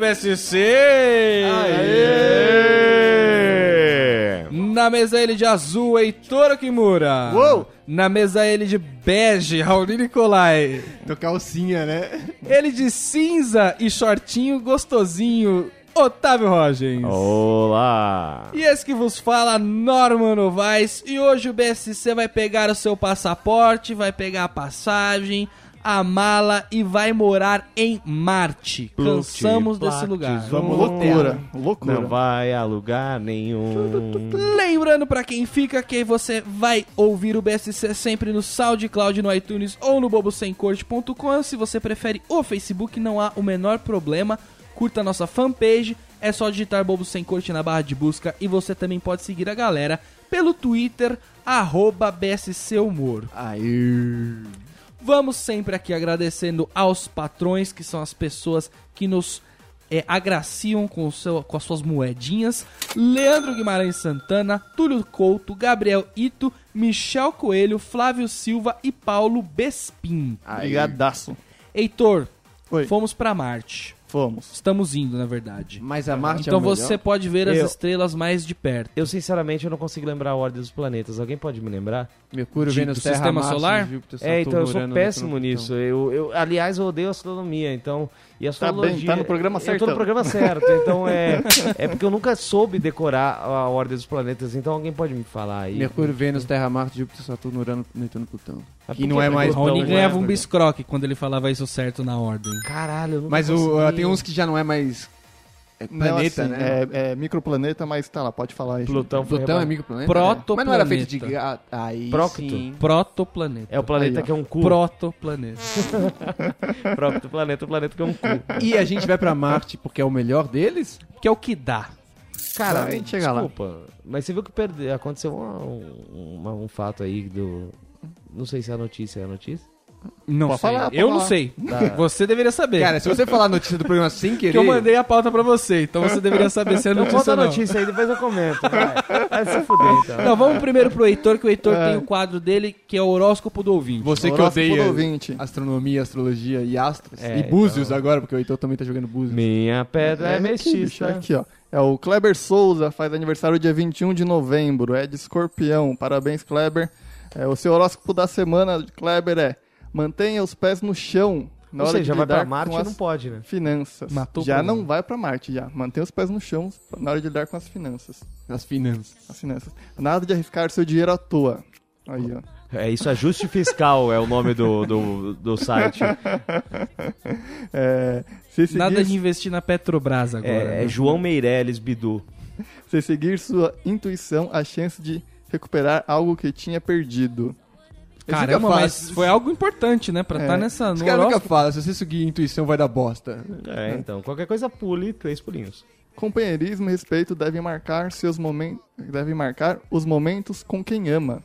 BSC! Aê! Na mesa ele de azul, Heitor Kimura. Uou! Na mesa ele de bege, Raul Nicolai. Tô calcinha, né? Ele de cinza e shortinho gostosinho, Otávio Rogens. Olá! E esse que vos fala, Norman Novaes. E hoje o BSC vai pegar o seu passaporte, vai pegar a passagem, a mala e vai morar em Marte. Cansamos Plute, desse plate, lugar. vamos Loucura, loucura. Não vai a lugar nenhum. Lembrando pra quem fica que você vai ouvir o BSC sempre no SoundCloud, no iTunes ou no bobosemcorte.com. Se você prefere o Facebook, não há o menor problema. Curta a nossa fanpage, é só digitar Bobo Sem Corte na barra de busca e você também pode seguir a galera pelo Twitter, arroba BSC Humor. Aí. Vamos sempre aqui agradecendo aos patrões, que são as pessoas que nos é, agraciam com, seu, com as suas moedinhas. Leandro Guimarães Santana, Túlio Couto, Gabriel Ito, Michel Coelho, Flávio Silva e Paulo Bespin. Brigadaço. Heitor, Oi. fomos pra Marte. Fomos. Estamos indo, na verdade. Mas a Marte Então é o melhor? você pode ver as Eu- estrelas mais de perto. Eu, sinceramente, eu não consigo lembrar a ordem dos planetas. Alguém pode me lembrar? Mercúrio, de- Vênus, do Terra, sistema Marte, solar? Júpiter, é, então eu Saturno, sou Urano, péssimo Netuno, nisso. Eu, eu, aliás, eu odeio astronomia, então. E Tá astrologia. bem, tá no programa Eu tô certão. no programa certo, então é. É porque eu nunca soube decorar a ordem dos planetas, então alguém pode me falar aí. Mercúrio, Vênus, Terra, Marte, Júpiter, Saturno, Urano, Netuno, Plutão. Mas Que não que é mais Plutão, Raoni Plutão, né? ganhava um é, biscroque quando ele falava isso certo na ordem. Caralho, eu nunca Mas o, consegui. Tem uns que já não é mais é Não, planeta, assim, né? É, é microplaneta, mas tá lá, pode falar aí. Plutão foi Plutão é microplaneta? Protoplaneta. Mas não era feito de gato. Aí Prócto. sim. Protoplaneta. É o planeta Aí, que é um cu. Protoplaneta. próprio planeta, o planeta que é um cu. E a gente vai pra Marte porque é o melhor deles? que é o que dá. Cara, a gente chega lá. desculpa, mas você viu que perde... aconteceu um, uma- um fato aí do... Não sei se é a notícia, é a notícia? Não Pode sei. falar, eu não falar. sei. Tá. Você deveria saber. Cara, se você falar a notícia do programa sem querer... que eu mandei a pauta pra você, então você deveria saber se é Não notícia conta ou a não. notícia aí, depois eu comento. Vai, vai se fuder, então. Não, vamos primeiro pro Heitor, que o Heitor tem o quadro dele, que é o horóscopo do ouvinte. Você que odeia do ouvinte. astronomia, astrologia e astros. É, e búzios agora, porque o Heitor também tá jogando búzios. Minha pedra é, aqui, bicho, mestiça. aqui, ó. É o Kleber Souza, faz aniversário dia 21 de novembro, é de escorpião. Parabéns, Kleber. É, o seu horóscopo da semana, Kleber, é mantenha os pés no chão na Ou hora seja, de vai lidar pra Marte com as não pode, né? finanças. Matou já não vai pra Marte, já. Mantenha os pés no chão na hora de lidar com as finanças. As finanças. As finanças. Nada de arriscar seu dinheiro à toa. Aí, ó. É isso, ajuste fiscal é o nome do, do, do site. É, se seguir, Nada de investir na Petrobras agora. É, né? é João Meirelles Bidu. se seguir sua intuição, a chance de recuperar algo que tinha perdido. Caramba, mas falam- foi algo importante, né? Pra É. estar nessa. Os caras nunca falam, se você seguir a intuição vai dar bosta. É, então, qualquer coisa pule três pulinhos. Companheirismo e respeito devem marcar seus momentos, devem marcar os momentos com quem ama.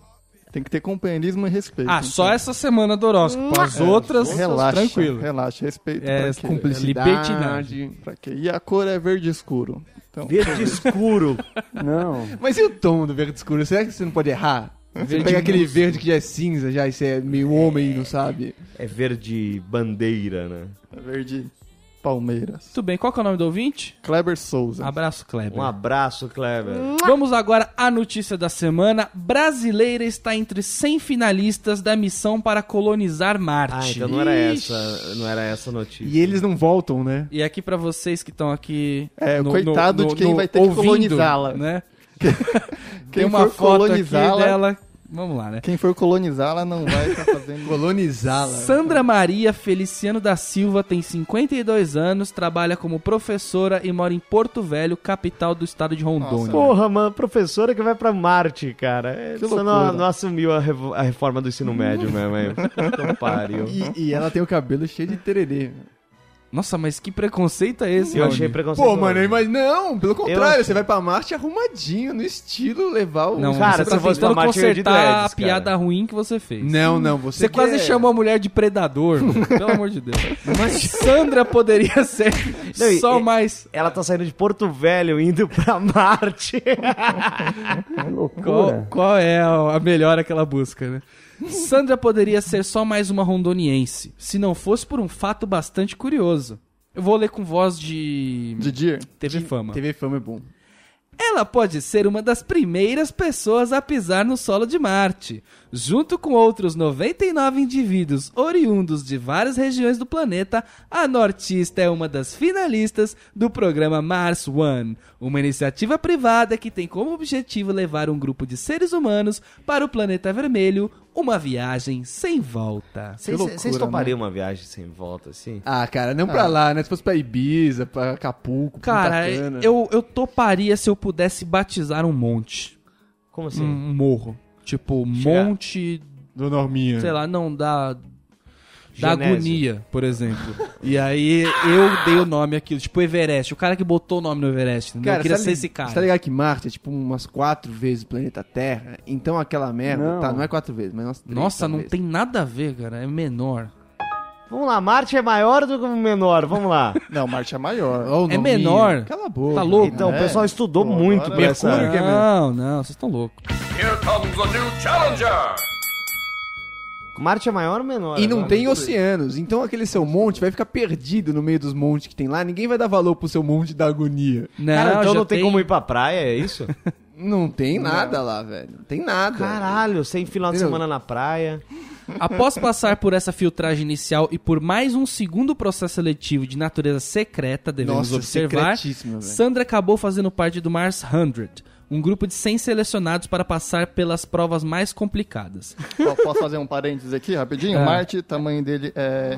Tem que ter companheirismo e respeito. Ah, só essa semana do horóscopo. As outras, relaxa, tranquilo. Relaxa, respeito É, pra quê? Cumplicidade. Pra quê? E a cor é verde escuro. Então, Verde escuro. não. Mas e o tom do verde escuro? Será que você não pode errar? Você Verde pega aquele verde que já é cinza, já, e você é meio homem, não sabe? É verde bandeira, né? É verde Palmeiras. Tudo bem, qual que é o nome do ouvinte? Kleber Souza. Abraço, Kleber. Um abraço, Kleber. Vamos agora à notícia da semana. Brasileira está entre 100 finalistas da missão para colonizar Marte. Ah, então não era essa, não era essa a notícia. E eles não voltam, né? E aqui pra vocês que estão aqui. É, coitado de quem vai ter que ouvindo, colonizá-la. Né? Quem Tem uma for foto aqui colonizá-la- dela. Vamos lá, né? Quem for colonizá-la não vai estar fazendo. Colonizá-la. Sandra Maria Feliciano da Silva tem 52 anos, trabalha como professora e mora em Porto Velho, capital do estado de Rondônia. Porra, mano, professora que vai pra Marte, cara. Que Você não, não assumiu a, revo- a reforma do ensino médio mesmo, hein? Então pariu. E, e ela tem o cabelo cheio de tererê. Nossa, mas que preconceito é esse? Eu Raoni? achei preconceituoso. Pô, mano, mas não, pelo contrário, achei- você vai pra Marte arrumadinho, no estilo levar o... Não, Cara, você se tá eu fosse pra tentando de consertar dreads, a piada cara. ruim que você fez. Não, não, você, Você quase quer- chamou a mulher de predador, mano. pelo amor de Deus. Mas Sandra poderia ser Não, só e- mais. Ela tá saindo de Porto Velho indo pra Marte. Qual, qual é a a melhor que ela busca, né? Sandra poderia ser só mais uma rondoniense, se não fosse por um fato bastante curioso. Eu vou ler com voz de Didier. TV Fama. TV Fama é bom. Ela pode ser uma das primeiras pessoas a pisar no solo de Marte. Junto com outros 99 indivíduos oriundos de várias regiões do planeta, a nortista é uma das finalistas do programa Mars One, uma iniciativa privada que tem como objetivo levar um grupo de seres humanos para o planeta vermelho, uma viagem sem volta. Vocês loucura, vocês né? topariam uma viagem sem volta, assim? Ah, cara, não pra lá, né? Se fosse pra Ibiza, pra Acapulco, Cara, Punta Cana. eu, eu toparia se eu pudesse batizar um monte. Como assim? Um morro. Tipo, Chegar- monte Do Norminha. sei lá, não, da. Da Genésio. agonia, por exemplo. E aí eu dei o nome aquilo, tipo Everest. O cara que botou o nome no Everest, entendeu? Cara, eu queria sabe- ser esse cara. Você tá ligado que Marte é tipo umas quatro vezes o planeta Terra? Então aquela merda, Não. tá, não é quatro vezes, mas umas três, Nossa, não talvez. tem nada a ver, cara. É menor. Vamos lá, Marte é maior do que o menor, vamos lá. Não, Marte é maior. Ó, o É menor. Cala a boca. Tá louco? Então, É. o pessoal estudou Pô, muito pra essa... Mercúrio que é menor. Não, não, vocês estão loucos. Here comes a new challenger! Marte é maior ou menor? E não Agora? tem oceanos, então aquele seu monte vai ficar perdido no meio dos montes que tem lá. Ninguém vai dar valor pro seu monte da agonia. Não, Cara, então já não tem, como ir pra praia, é isso? Não tem nada lá, velho. Não tem nada. Caralho, sem final de Entendeu? semana na praia. Após passar por essa filtragem inicial e por mais um segundo processo seletivo de natureza secreta, devemos Nossa, observar. Sandra acabou fazendo parte do Mars 100, um grupo de 100 selecionados para passar pelas provas mais complicadas. Posso fazer um parênteses aqui, rapidinho? Ah. Marte, tamanho dele é...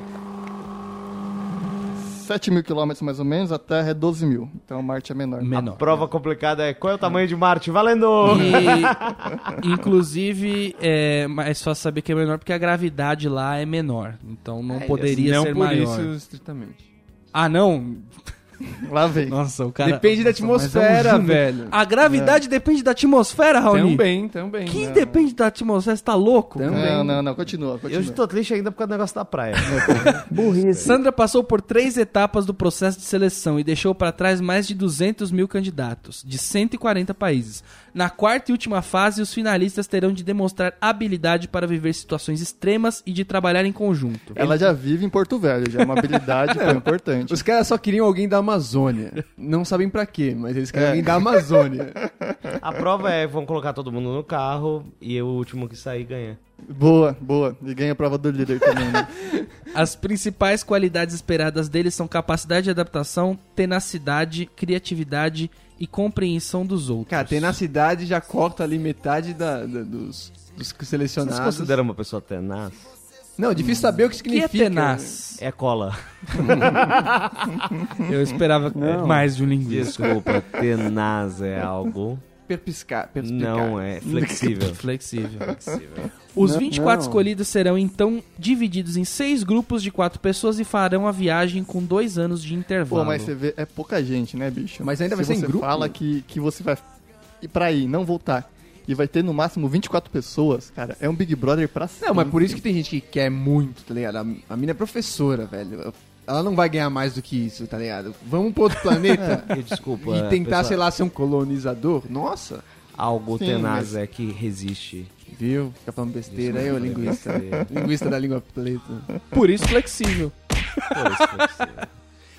7 mil quilômetros mais ou menos, a Terra é 12 mil. Então Marte é menor. Menor. Prova complicada é qual é o tamanho de Marte? Valendo! E, inclusive, é mais fácil saber que é menor porque a gravidade lá é menor. Então não poderia não ser por maior. isso, estritamente. Ah, não? Lá vem. Nossa, o cara... Depende da mas é um atmosfera, velho. A gravidade depende da atmosfera, Raoni. Também, também. Quem depende da atmosfera? Você tá louco? Também. Não, não, não, continua, Eu continua. estou triste ainda por causa do negócio da praia. Sandra passou por três etapas do processo de seleção e deixou para trás mais de 200 mil candidatos, de 140 países. Na quarta e última fase, os finalistas terão de demonstrar habilidade para viver situações extremas e de trabalhar em conjunto. Ela já vive em Porto Velho, já é uma habilidade importante. Os caras só queriam alguém da Amazônia. Não sabem pra quê, mas eles querem É. alguém da Amazônia. A prova é, vão colocar todo mundo no carro e o último que sair ganha. Boa, boa. E ganha a prova do líder também, né? As principais qualidades esperadas deles são capacidade de adaptação, tenacidade, criatividade e compreensão dos outros. Cara, tenacidade já corta ali metade da, da- dos, dos Vocês selecionados. consideram uma pessoa tenaz? Não, difícil saber o que O que significa. é tenaz? É cola. Eu esperava mais de um linguista. Desculpa, tenaz é algo. Perpiscar, perspicar. Não é flexível. Flexível. Os 24 escolhidos serão então divididos em seis grupos de quatro pessoas e farão a viagem com dois anos de intervalo. Pô, mas você vê, é pouca gente, né, bicho? Mas ainda vai Se ser em você grupo? fala que, que você vai ir pra ir, não voltar, e vai ter no máximo 24 pessoas, cara, é um Big Brother pra sempre. Não, mas por isso que tem gente que quer muito, tá ligado? A, a mina é professora, velho. Ela não vai ganhar mais do que isso, tá ligado? Vamos pro outro planeta E, Desculpa. e tentar, pessoal, sei lá, ser um colonizador? Nossa! Algo Sim, tenaz mas- é que resiste. Viu? Fica falando besteira aí, ô linguista. linguista da língua preta. Por isso flexível. Pô, isso flexível.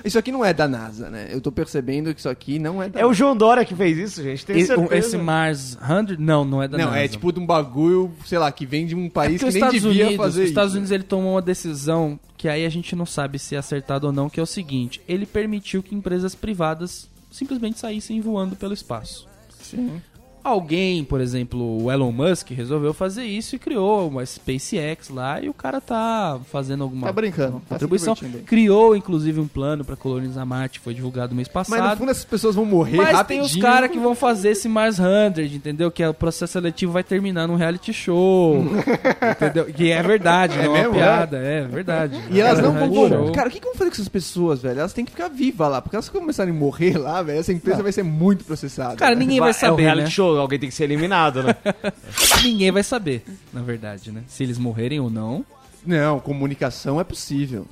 Isso aqui não é da NASA, né? Eu tô percebendo que isso aqui não é da É o João Dória que fez isso, gente. Tem Esse, certeza. esse Mars 100? Não, não é da Não, NASA. é tipo de um bagulho, sei lá, que vem de um É país porque que os nem Estados devia Unidos, fazer os isso. Estados Unidos ele tomou uma decisão que aí a gente não sabe se é acertado ou não, que é o seguinte: ele permitiu que empresas privadas simplesmente saíssem voando pelo espaço. Sim. Alguém, por exemplo, o Elon Musk, resolveu fazer isso e criou uma SpaceX lá e o cara tá fazendo alguma Tá brincando, tá contribuição. aí. criou, inclusive, um plano pra colonizar Marte, foi divulgado mês Mas no passado. fundo essas pessoas vão morrer Mas rapidinho. tem os caras que vão fazer esse Mars 100, entendeu? Que é o processo seletivo vai terminar num reality show. entendeu? Que é verdade, não é uma mesmo? piada, é, verdade. E elas não É um vão. show. Cara, o que, que vão fazer com essas pessoas, velho? Elas têm que ficar vivas lá, porque elas começarem a morrer lá, velho, essa empresa vai ser muito processada. Cara, ninguém vai é o saber, reality né? show, alguém tem que ser eliminado, né? Ninguém vai saber, na verdade, né? Se eles morrerem ou não. Não, comunicação é possível.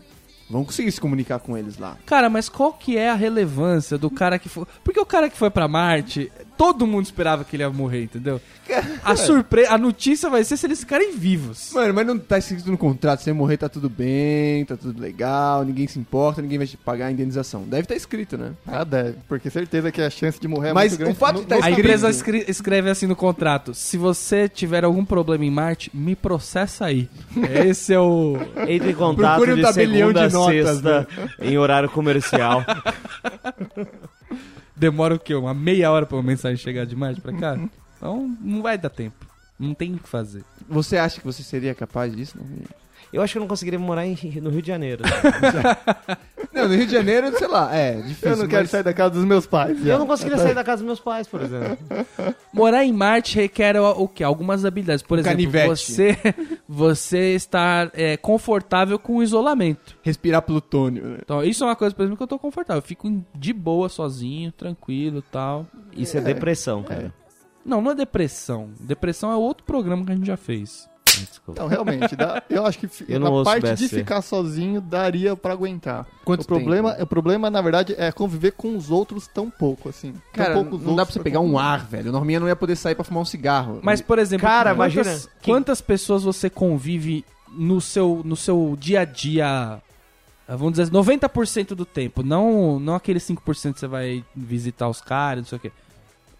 Vão conseguir se comunicar com eles lá. Cara, mas qual que é a relevância do cara que foi... Porque o cara que foi pra Marte todo mundo esperava que ele ia morrer, entendeu? A surpresa, a notícia vai ser se eles ficarem vivos. Mano, mas não tá escrito no contrato, se você morrer tá tudo bem, tá tudo legal, ninguém se importa, ninguém vai te pagar a indenização. Deve estar escrito, né? Ah, deve. Porque certeza que a chance de morrer é Mas muito grande. o fato de tá A escrito- empresa escre- escreve assim no contrato: se você tiver algum problema em Marte, me processa aí. Esse é o. Entre em contato Procure um de tabelião segunda de a notas, né? sexta em horário comercial. Demora o quê? Uma meia hora pra uma mensagem chegar de Marte pra cá? Então não vai dar tempo. Não tem o que fazer. Você acha que você seria capaz disso? Não, Eu acho que eu não conseguiria morar em- no Rio de Janeiro. não no Rio de Janeiro, sei lá, é difícil. Eu não quero mas- sair da casa dos meus pais. já. Eu não conseguiria sair da casa dos meus pais, por exemplo. Morar em Marte requer o, o quê? Algumas habilidades. Por exemplo, Canivete. você, você estar é, confortável com o isolamento. Respirar plutônio, né? Então, isso é uma coisa, por exemplo, que eu tô confortável. Eu fico de boa, sozinho, tranquilo e tal. Isso é depressão, cara. Não, não é depressão. Depressão é outro programa que a gente já fez. Desculpa. Não, realmente, dá- eu acho que Eu na parte de ficar sozinho daria pra aguentar. Quanto o problema, tempo? o problema, na verdade, é conviver com os outros tão pouco, assim. Cara, tão poucos não dá pra outros você pegar um ar, velho. O Norminha não ia poder sair pra fumar um cigarro. Mas, por exemplo, Cara, quantas, imagina que- quantas pessoas você convive no seu, no seu dia a dia, ah, vamos dizer, 90% do tempo, não, não aquele 5% que você vai visitar os caras, não sei o quê.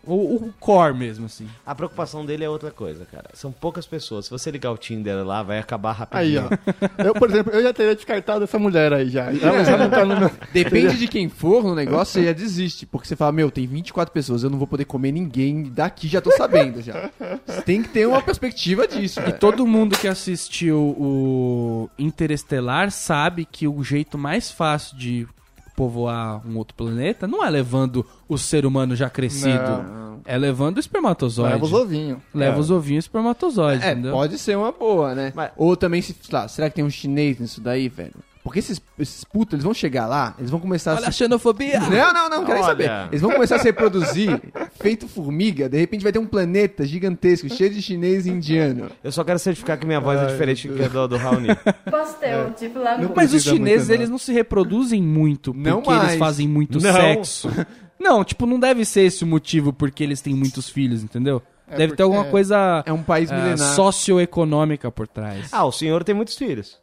O, o core mesmo, assim. A preocupação dele é outra coisa, cara. São poucas pessoas. Se você ligar o Tinder lá, vai acabar Aí, rapidinho. ó. Eu, por exemplo, eu já teria descartado essa mulher aí já. Ela já não tá no meu... Depende de quem for no negócio, você já desiste. Porque você fala, meu, tem 24 pessoas, eu não vou poder comer ninguém daqui, já tô sabendo já. Você tem que ter uma perspectiva disso, E todo mundo que assistiu o Interestelar sabe que o jeito mais fácil de povoar um outro planeta não é levando o ser humano já crescido, Não. é levando o espermatozoide. Leva os ovinhos. Leva os ovinhos e espermatozoide, É, entendeu? pode ser uma boa, né? Mas- Ou também, se, sei lá, será que tem um chinês nisso daí, velho? Porque esses, esses putos, eles vão chegar lá, eles vão começar Olha a a se... xenofobia! Não, não, não, quero nem Olha. saber. Eles vão começar a se reproduzir, feito formiga, de repente vai ter um planeta gigantesco, cheio de chinês e indiano. Eu só quero certificar que minha voz é diferente que a do, do Raoni. Pastel, tipo lá no... Mas os chineses, muito, não. eles não se reproduzem muito Não porque eles mais. fazem muito Não. sexo. Não, tipo, não deve ser esse o motivo porque eles têm muitos filhos, entendeu? É deve ter alguma coisa É um país ah, milenar. socioeconômica por trás. Ah, o senhor tem muitos filhos.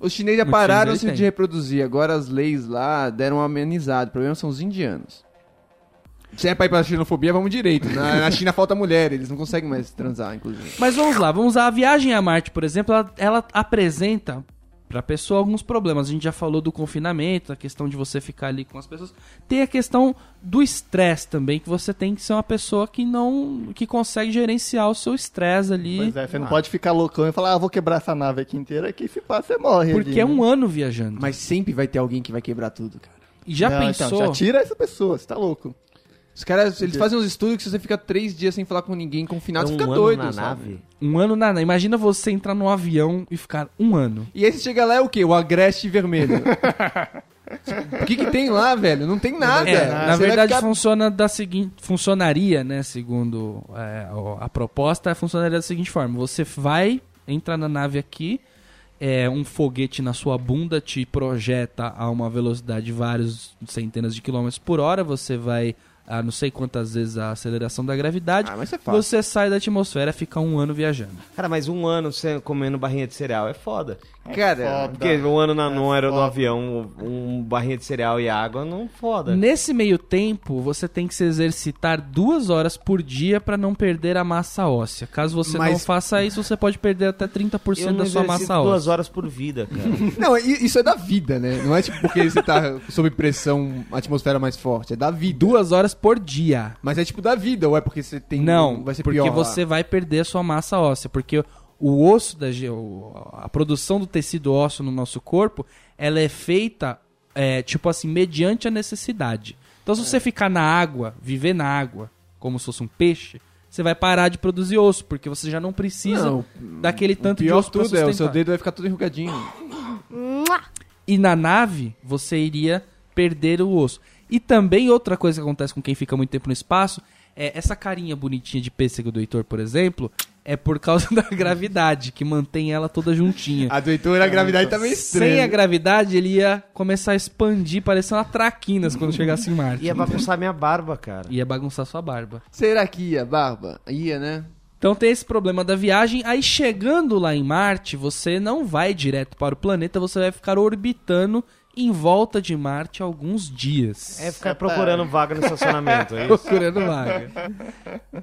Os chineses já pararam Chile de tem. reproduzir, agora as leis lá deram uma amenizada. O problema são os indianos. Se é pra ir pra xenofobia, vamos direito. Na, na China falta mulher, eles não conseguem mais transar, inclusive. Mas vamos lá, vamos lá. A viagem a Marte, por exemplo, ela, ela apresenta pra pessoa alguns problemas. A gente já falou do confinamento, a questão de você ficar ali com as pessoas. Tem a questão do estresse também, que você tem que ser uma pessoa que não. que consegue gerenciar o seu estresse ali. Pois é, você não pode ficar loucão e falar, ah, vou quebrar essa nave aqui inteira, que se passa, você morre. Porque ali, é né? um ano viajando. Mas sempre vai ter alguém que vai quebrar tudo, cara. E já Não, pensou. Então, já tira essa pessoa, você tá louco. Os caras, eles fazem uns estudos que se você fica três dias sem falar com ninguém, confinado, É você um fica ano doido, na sabe? nave. Um ano na. Imagina você entrar num avião e ficar um ano. E aí você chega lá é o quê? O agreste vermelho. o que que tem lá, velho? Não tem nada. É, na verdade ficar- funciona da seguinte, funcionaria, né, segundo é, a proposta, funcionaria da seguinte forma: você vai entrar na nave aqui, é, um foguete na sua bunda te projeta a uma velocidade de vários centenas de quilômetros por hora, você vai a não sei quantas vezes a aceleração da gravidade, Ah, mas é fácil. você sai da atmosfera, fica um ano viajando. Cara, mas um ano você comendo barrinha de cereal é foda. Cara, Porque um ano na, no, aero- no foda. avião, um barrinha de cereal e água não foda. Nesse meio tempo, você tem que se exercitar duas horas por dia para não perder a massa óssea. Caso você não Mas- faça isso, você pode perder até 30% Eu não da sua massa duas óssea. horas por vida, cara. Não, isso é da vida, né? Não é tipo porque você tá sob pressão, atmosfera mais forte. É da vida. Duas horas por dia. Mas é tipo da vida, ou é porque você tem. Não, vai ser porque pior lá? você vai perder a sua massa óssea. Porque o osso, da, a produção do tecido ósseo no nosso corpo, ela é feita, é, tipo assim, mediante a necessidade. Então, se você ficar na água, viver na água, como se fosse um peixe, você vai parar de produzir osso, porque você já não precisa Não, daquele O tanto de osso pra tudo é o seu dedo vai ficar todo enrugadinho. E na nave, você iria perder o osso. E também outra coisa que acontece com quem fica muito tempo no espaço é essa carinha bonitinha de pêssego do Heitor, por exemplo, é por causa da gravidade, que mantém ela toda juntinha. A do Heitor, a gravidade tá meio Sem a estranha. gravidade, ele ia começar a expandir, parecendo uma traquinas quando chegasse em Marte. Ia bagunçar minha barba, cara. Ia bagunçar sua barba. Será que ia, Barba? Ia, né? Então tem esse problema da viagem. Aí chegando lá em Marte, você não vai direto para o planeta, você vai ficar orbitando em volta de Marte alguns dias. É ficar procurando vaga no estacionamento, é isso? procurando vaga.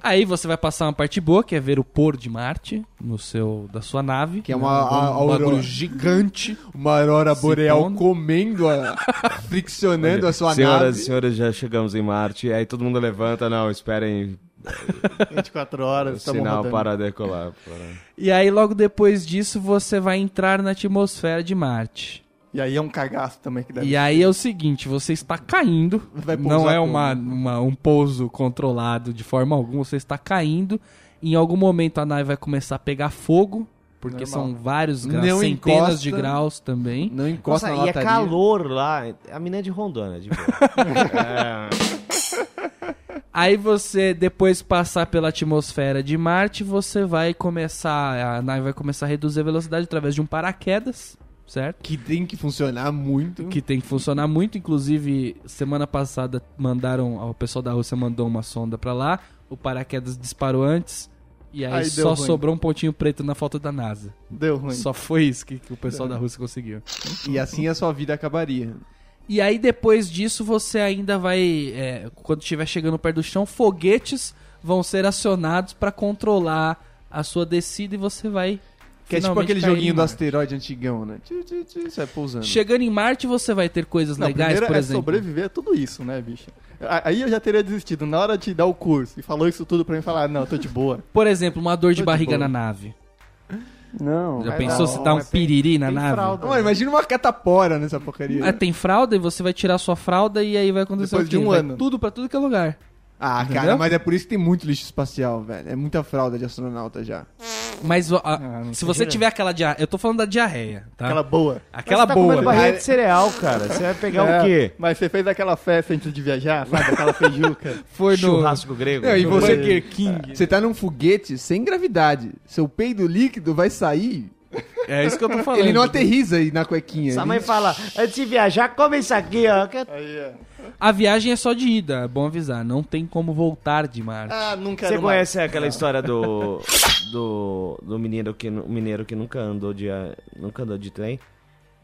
Aí você vai passar uma parte boa, que é ver o pôr de Marte no seu da sua nave, Que é uma- a um bagulho aurora. gigante. Uma aurora boreal comendo, a, friccionando a sua Senhoras nave. e senhores, já chegamos em Marte. Aí todo mundo levanta, não, esperem 24 o horas, estamos sinal rodando. para decolar. para- E aí logo depois disso você vai entrar na atmosfera de Marte. E aí é um cagaço também que deve E aí é o seguinte, você está caindo, Vai não é uma, uma- um pouso controlado de forma alguma, você está caindo. Em algum momento a nave vai começar a pegar fogo, porque Normal. são vários graus, Não centenas encosta. de graus também. Não encosta Nossa, na e é calor lá. A mina é de Rondônia, de boa. é, Aí você, depois de passar pela atmosfera de Marte, você vai começar, a nave vai começar a reduzir a velocidade através de um paraquedas, certo? Que tem que funcionar muito. Que tem que funcionar muito, inclusive semana passada mandaram, o pessoal da Rússia mandou uma sonda pra lá, o paraquedas disparou antes e aí, Aí só sobrou um pontinho preto na foto da NASA. Deu ruim. Só foi isso que, que o pessoal da Rússia conseguiu. E assim a sua vida acabaria. E aí depois disso você ainda vai, é, quando estiver chegando perto do chão, foguetes vão ser acionados pra controlar a sua descida e você vai Que é tipo aquele joguinho do asteroide antigão, né? Você vai pousando. Chegando em Marte você vai ter coisas Não, legais, por é exemplo. sobreviver a tudo isso, né, bicho? Aí eu já teria desistido. Na hora de dar o curso e falou isso tudo pra mim falar, não, tô de boa. Por exemplo, uma dor de Tô barriga boa. na nave. Não. Já pensou não, se dá um tem- piriri na tem nave? fralda. Mano, imagina uma catapora nessa porcaria. Ah, tem fralda e você vai tirar sua fralda e aí vai acontecer Depois o quê? de um Vai ano. Tudo pra tudo que é lugar. Ah, cara, Entendeu? mas é por isso que tem muito lixo espacial, velho. É muita fralda de astronauta já. Mas a- Ah, se você tiver aquela diarreia, eu tô falando da diarreia, tá? Aquela boa. Aquela Você tá boa. comendo barriga de cereal, cara. Você vai pegar É, o quê? Mas você fez aquela festa antes de viajar, sabe? Aquela feijuca. Foi no Churrasco grego. Não, e você- King. Você tá num foguete sem gravidade. Seu peido líquido vai sair. É isso que eu tô falando. Ele não aterriza aí na cuequinha. Sua ele- mãe fala, antes de viajar, come isso aqui, ó. que- Aí, é. A viagem é só de ida, é bom avisar. Não tem como voltar de Marte. Ah, quero Você mais. conhece aquela história do, do, do mineiro, que, mineiro que nunca andou de, nunca andou de trem?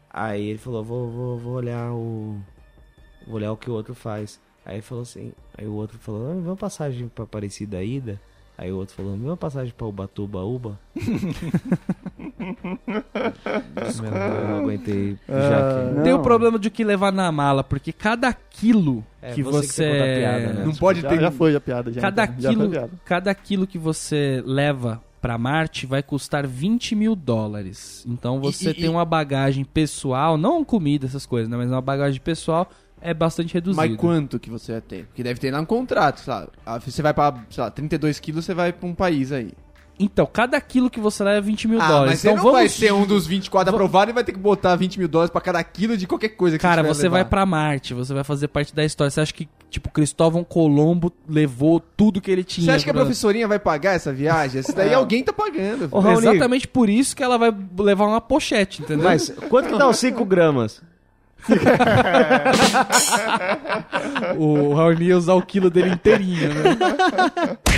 Aí ele falou, vou, vou, vou olhar o. Vou olhar o que o outro faz. Aí ele falou assim, aí o outro falou, ah, uma passagem pra Aparecida ida. Aí o outro falou, me dá uma passagem pra Ubatuba, Uba. Desculpa, eu não aguentei. Já que... Tem o problema de o que levar na mala, porque cada quilo É, que você você. que piada, né? Não pode Já, ter. já foi a piada, já. Cada então. Já foi quilo, piada. cada quilo que você leva pra Marte vai custar 20 mil dólares. Então você E- e- tem uma bagagem pessoal, não comida, essas coisas, né? Mas uma bagagem pessoal é bastante reduzida. Mas quanto que você vai ter? Porque deve ter lá um contrato, sabe? Ah, Você vai pra, sei lá, 32 quilos, você vai pra um país aí. Então, cada quilo que você leva é 20 mil Ah, dólares. mas você então não vamos... vai ser um dos 24 aprovados e vai ter que botar 20 mil dólares pra cada quilo de qualquer coisa que Cara, tiver você vai pra Marte, você vai fazer parte da história. Você acha que, tipo, Cristóvão Colombo levou tudo que ele tinha? Você acha que a pra- professorinha vai pagar essa viagem? Essa daí alguém tá pagando. Ô, Raoni, Exatamente por isso que ela vai levar uma pochete, entendeu? Mas quanto que dá os 5 gramas? o Raoni ia usar o quilo dele inteirinho, né?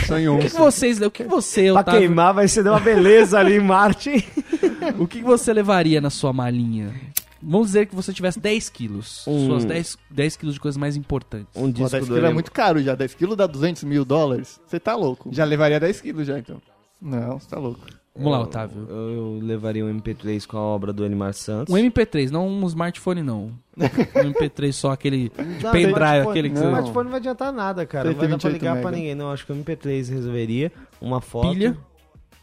Só em O que, vocês, o que você, Pra Otávio, queimar vai ser uma beleza ali em Marte. o que você levaria na sua malinha? Vamos dizer que você tivesse 10 quilos. Um- Suas 10, 10 quilos de coisas mais importantes. Um Pô, disco 10 do quilos é muito caro já. 10 quilos dá 200 mil dólares. Você tá louco. Já levaria 10 quilos já, então. Não, você tá louco. Vamos lá, Otávio. Eu, eu levaria um MP3 com a obra do Elimar Santos. Um MP3, não um smartphone, não. Um MP3 só aquele Não, pendrive, smartphone- aquele que não, você... smartphone não vai adiantar nada, cara. Não vai dar pra 128 ligar pra mega. ninguém. Não, acho que o MP3 resolveria. Uma foto. Pilha,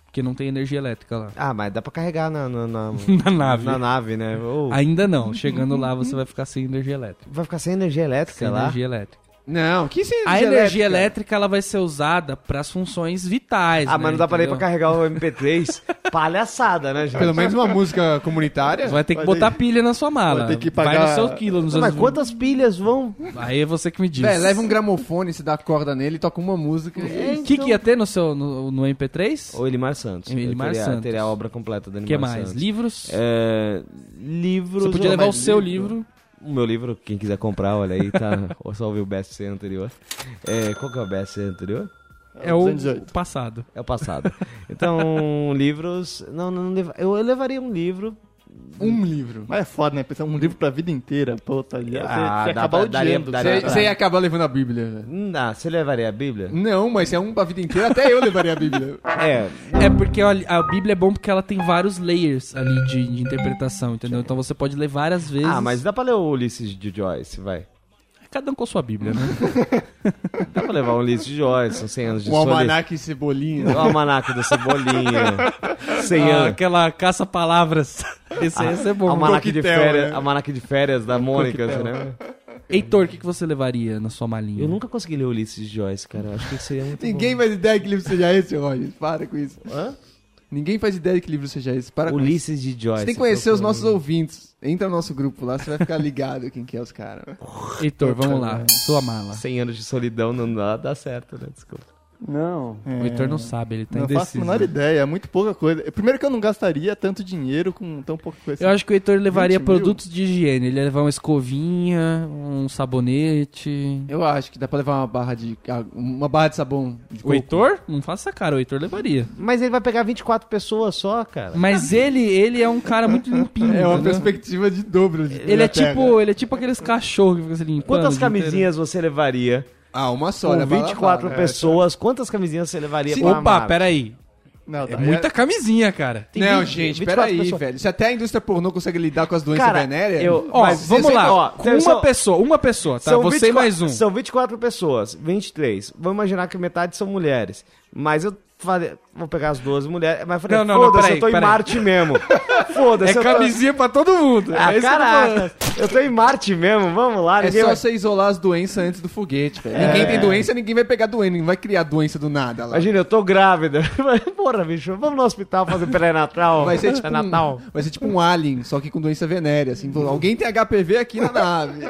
porque não tem energia elétrica lá. Ah, mas dá pra carregar na, na, na, Na nave. na nave, né? Ou- Ainda não. Chegando lá, você vai ficar sem energia elétrica. Vai ficar sem energia elétrica Sem lá? energia elétrica. Não, que energia A energia elétrica ela vai ser usada para as funções vitais. Ah, né, mas não dá pra ir pra entendeu? carregar o MP3. Palhaçada, né, gente? Pelo menos uma música comunitária. Você vai ter que Vai botar ter- pilha na sua mala. vai ter que Vai pagar- no seu quilo. Nos Não, mas quantas pilhas vão? Aí é você que me diz. Véi, leva um gramofone, se dá corda nele, toca uma música. e- O que, que ia ter no seu no, no MP3? Ou Elimar Santos. Elimar teria, Santos. teria a obra completa do O Elimar que mais? Santos. Livros? É, livros... Você podia levar o seu livro. O meu livro, quem quiser comprar, olha aí, tá. Ou só ouvir o BSC anterior. É, qual que é o BSC anterior? É o 208. passado. É o passado. Então, livros. Não, não leva- eu levaria um livro. Um livro. Mas é foda, né? Pensar um livro pra vida inteira. Puta, Ah, você, você acabar pra- daria- odiando. daria- Você você ia acabar levando a Bíblia. Não, você levaria a Bíblia? Não, mas se é um pra vida inteira, até eu levaria a Bíblia. É. É porque olha, a Bíblia é bom porque ela tem vários layers ali de, de interpretação, entendeu? Então você pode ler várias vezes. Ah, mas dá pra ler o Ulisses de Joyce, vai. Cada um com a sua Bíblia, né? Dá pra levar o Ulisses de Joyce, são 100 anos de O solidão. almanac e cebolinha. O almanac do Cebolinha. 100 Ah, anos. aquela caça-palavras. Esse aí ia ser bom. Almanac de, Coquetel, férias, né? almanac de férias da Mônica, você lembra? Heitor, o que, que você levaria na sua malinha? Eu nunca consegui ler o Ulisses de Joyce, cara. Eu acho que seria muito Ninguém bom. faz ideia que livro seja esse, Roger. Para com isso. Hã? Ninguém faz ideia que livro seja esse. Para com isso. Ulisses de Joyce. Você tem que conhecer os nossos ouvintes. Entra no nosso grupo lá, você vai ficar ligado quem que é os caras. Heitor, vamos lá. Sua mala. 100 anos de solidão não dá, dá certo, né? Desculpa. Não. O Heitor não sabe, ele tá Não faço a indeciso. menor ideia, é muito pouca coisa. Primeiro que eu não gastaria tanto dinheiro com tão pouca coisa. Eu acho que o Heitor levaria 20 mil? produtos de higiene. Ele ia levar uma escovinha, um sabonete. Eu acho que dá pra levar uma barra de. ah, uma barra de sabão. De O coco. Heitor? Não faça essa cara, o Heitor levaria. Mas ele vai pegar 24 pessoas só, cara. Mas ele, ele é um cara muito limpinho. É uma entendeu? perspectiva de dobro. De Ele é tipo, ele é tipo aqueles cachorros que ficam se limpando. Quantas dia inteiro. camisinhas você levaria? Ah, uma só. Com né? Pra 24 lavar, né? pessoas, quantas camisinhas você levaria Sim, pra Opa, amar? peraí. Não, É tá, muita camisinha, cara. Tem Não, 20, gente, 24 peraí, pessoas. velho. Se até a indústria pornô consegue lidar com as doenças Cara, venéreas. eu- Ó, Mas vamos lá. ó, com tem- uma são- pessoa, uma pessoa, tá? São Você e 24 mais um. São 24 pessoas, 23. Vamos imaginar que metade são mulheres. Mas eu falei, vou pegar as 12 mulheres. Mas eu falei, Não, não, não, foda-se, eu tô em. Marte mesmo. Foda-se, É tô... camisinha pra todo mundo. Ah, é eu caraca, eu tô em Marte mesmo, vamos lá. É só vai- você isolar as doenças antes do foguete, velho. Ninguém tem doença, ninguém vai pegar doença, ninguém vai criar doença do nada lá. Imagina, eu tô grávida. Porra, bicho, vamos no hospital fazer pré-natal. Vai ser tipo, É Natal. Um, vai ser tipo um alien, só que com doença venérea, assim. Alguém tem HPV aqui na nave.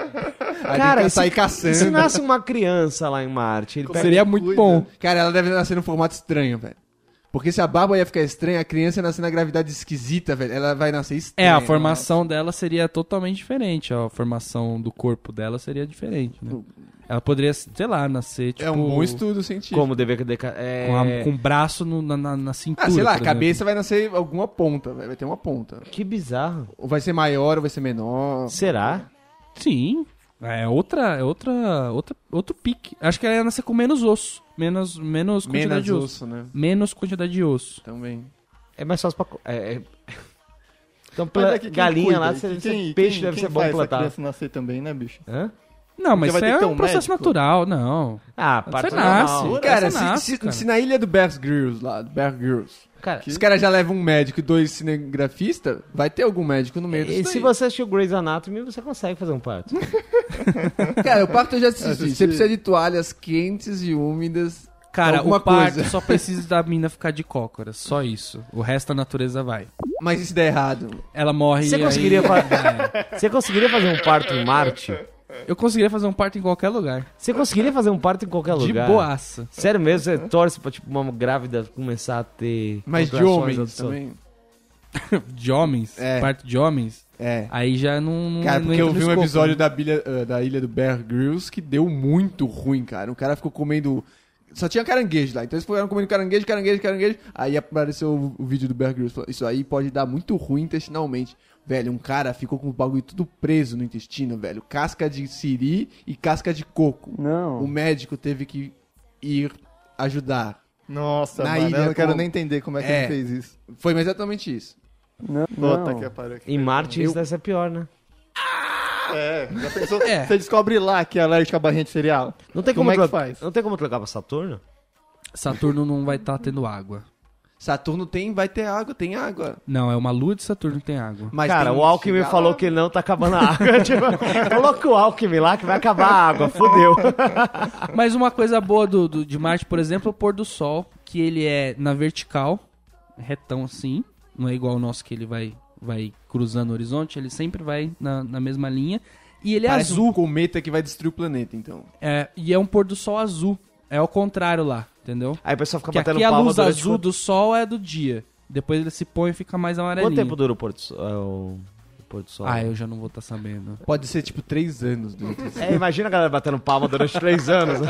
Aí Cara, tem sair E se caçando. nasce uma criança lá em Marte? Ele pega... Seria muito cuida? bom. Cara, ela deve nascer num formato estranho. Porque se a barba ia ficar estranha, a criança ia nascer na gravidade esquisita, velho. Ela vai nascer É, estranha. a formação dela seria totalmente diferente. A formação do corpo dela seria diferente, né? Ela poderia, sei lá, nascer, tipo... É um bom estudo científico. Como dever... É... Com, a- com o braço no- na, na, na cintura, Ah, sei lá, a cabeça vai nascer alguma ponta, velho. Vai ter uma ponta. Que bizarro. Ou vai ser maior ou vai ser menor. Será? Sim. É outra, é outra, outra, outro pique. Acho que ela ia nascer com menos osso. Menos, menos quantidade Menos de osso. osso, né? Menos quantidade de osso. Também. É mais fácil pra... É, é... Então, pla- é galinha cuida? lá, você, quem- peixe quem- deve quem ser bom faz essa plantar. criança nascer também, né, bicho? Hã? Não, mas vai isso ter é que um um processo médico? natural, não. Ah, Você parte nasce. normal. Cara, se, nasce, se- cara. se na ilha do Bear Grylls lá, do Bear Grylls, Cara, os caras já levam um médico e dois cinegrafistas, vai ter algum médico no meio e disso se daí. você assistiu Grey's Anatomy, você consegue fazer um parto. Cara, o parto eu já assisti. Assisti. Você precisa de toalhas quentes e úmidas. Cara, Alguma o parto coisa. só precisa da mina ficar de cócoras. Só isso. O resto a natureza vai. Mas e se der errado? Ela morre Você e conseguiria, aí... fa- É. você conseguiria fazer um parto em Marte? Eu conseguiria fazer um parto em qualquer lugar. Você conseguiria fazer um parto em qualquer De lugar? boaça. Sério mesmo, você torce pra tipo, uma grávida começar a ter. Mas de homens também. De homens. É. Parto de homens. É. Aí já não. não Cara, não porque entra eu vi um episódio né? da, bilha- ah, da ilha do Bear Grylls que deu muito ruim, cara. O cara ficou comendo. Só tinha caranguejo lá. Então eles foram comendo caranguejo, caranguejo, caranguejo. Aí apareceu o, o vídeo do Bear Grylls. falando, Isso aí pode dar muito ruim intestinalmente. Velho, um cara ficou com o bagulho tudo preso no intestino, velho. Casca de siri e casca de coco. O Não. médico teve que ir ajudar. Nossa, Na mano, ilha eu não quero com- nem entender como é que É. ele fez isso. Foi exatamente isso. Não. Puta que pariu. Em Marte isso deve ser pior, né? É, já pensou? É. Você descobre lá que é alérgico à barrinha de cereal. Não tem Como como, é que tro- faz? Não tem como trocar pra Saturno? Saturno não vai estar tendo água. Saturno tem, vai ter água, tem água. Não, é uma lua de Saturno que tem água. Mas Cara, tem o Alckmin falou lá- que não tá acabando a água. tipo, coloca o Alckmin lá que vai acabar a água, fudeu. Mas uma coisa boa do, do- de Marte, por exemplo, é o pôr do sol, que ele é na vertical, retão assim, não é igual o nosso que ele vai, vai cruzando o horizonte, ele sempre vai na, na mesma linha. E ele é Parece azul, um cometa que vai destruir o planeta, então. é, e é um pôr do sol azul. É ao contrário lá, entendeu? Aí o pessoal fica Que batendo aqui a palma luz durante azul do sol é do dia. Depois ele se põe e fica mais amarelinho. Quanto tempo dura o pôr do sol? é, o... o pôr do sol? Ah, eu já não vou estar sabendo. Pode ser tipo três anos. durante esse- É, imagina a galera batendo palma durante três anos?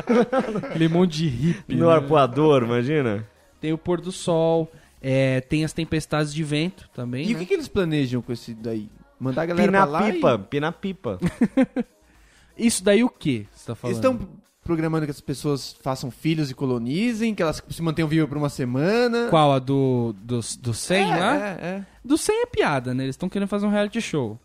Aquele monte de hippie. no né? arpoador, imagina. Tem o pôr do sol, é, tem as tempestades de vento também. E o né? que, que eles planejam com esse daí? Mandar a galera Pina pra lá pipa, pina pipa. Isso daí o que você tá e... falando? Eles estão programando que as pessoas façam filhos e colonizem, que elas se mantenham vivas por uma semana. Qual? A do, do, do 100 é, lá? É, é. Do 100 é piada, né? Eles estão querendo fazer um reality show.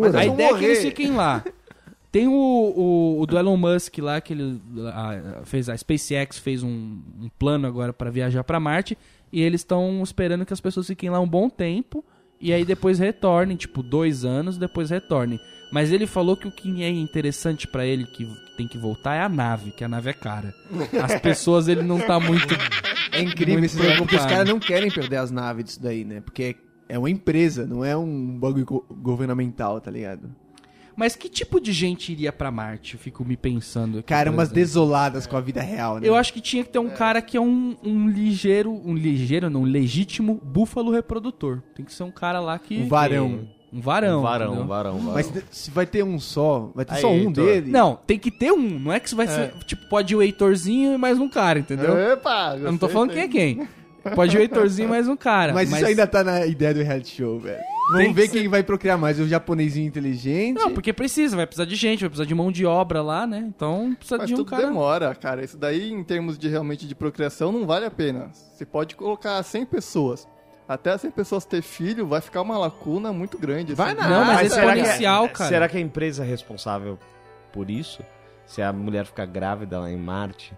Mas A eles vão ideia é que morrer. eles fiquem lá. Tem o, o, o do Elon Musk lá, que ele a, fez, a SpaceX fez um, um plano agora para viajar para Marte. E eles estão esperando que as pessoas fiquem lá um bom tempo. E aí depois retornem, tipo, dois anos, depois retornem. Mas ele falou que o que é interessante para ele, que tem que voltar, é a nave, que a nave é cara. As pessoas ele não tá muito. É incrível Muito esse porque os caras não querem perder as naves disso daí, né? Porque é uma empresa, não é um bagulho go- governamental, tá ligado? Mas que tipo de gente iria pra Marte? Eu fico me pensando aqui. Cara, umas desoladas com a vida real, né? Eu acho que tinha que ter um cara que é um, um ligeiro, um ligeiro, não, um legítimo búfalo reprodutor. Tem que ser um cara lá que. Um varão. Um varão. Um varão, entendeu? um varão, um varão. Mas se vai ter um só, vai ter Aí, só um Heitor. dele. Não, tem que ter um. Não é que vai ser. Tipo, pode ir o Heitorzinho e mais um cara, entendeu? Epa! Eu não tô falando quem é quem. Pode ir o Heitorzinho e mais um cara. Mas, isso ainda tá na ideia do reality show, velho. Vamos que ver ser- quem vai procriar mais, o japonesinho inteligente. Não, porque precisa, vai precisar de gente, vai precisar de mão de obra lá, né? Então precisa Mas de um tudo cara. demora, cara. Isso daí, em termos de realmente de procriação, não vale a pena. Você pode colocar 100 pessoas. Até as 100 pessoas ter filho, vai ficar uma lacuna muito grande. Vai assim. nada. Não, mas Ah, é será que exponencial, cara. Será que a empresa é responsável por isso? Se a mulher ficar grávida lá em Marte?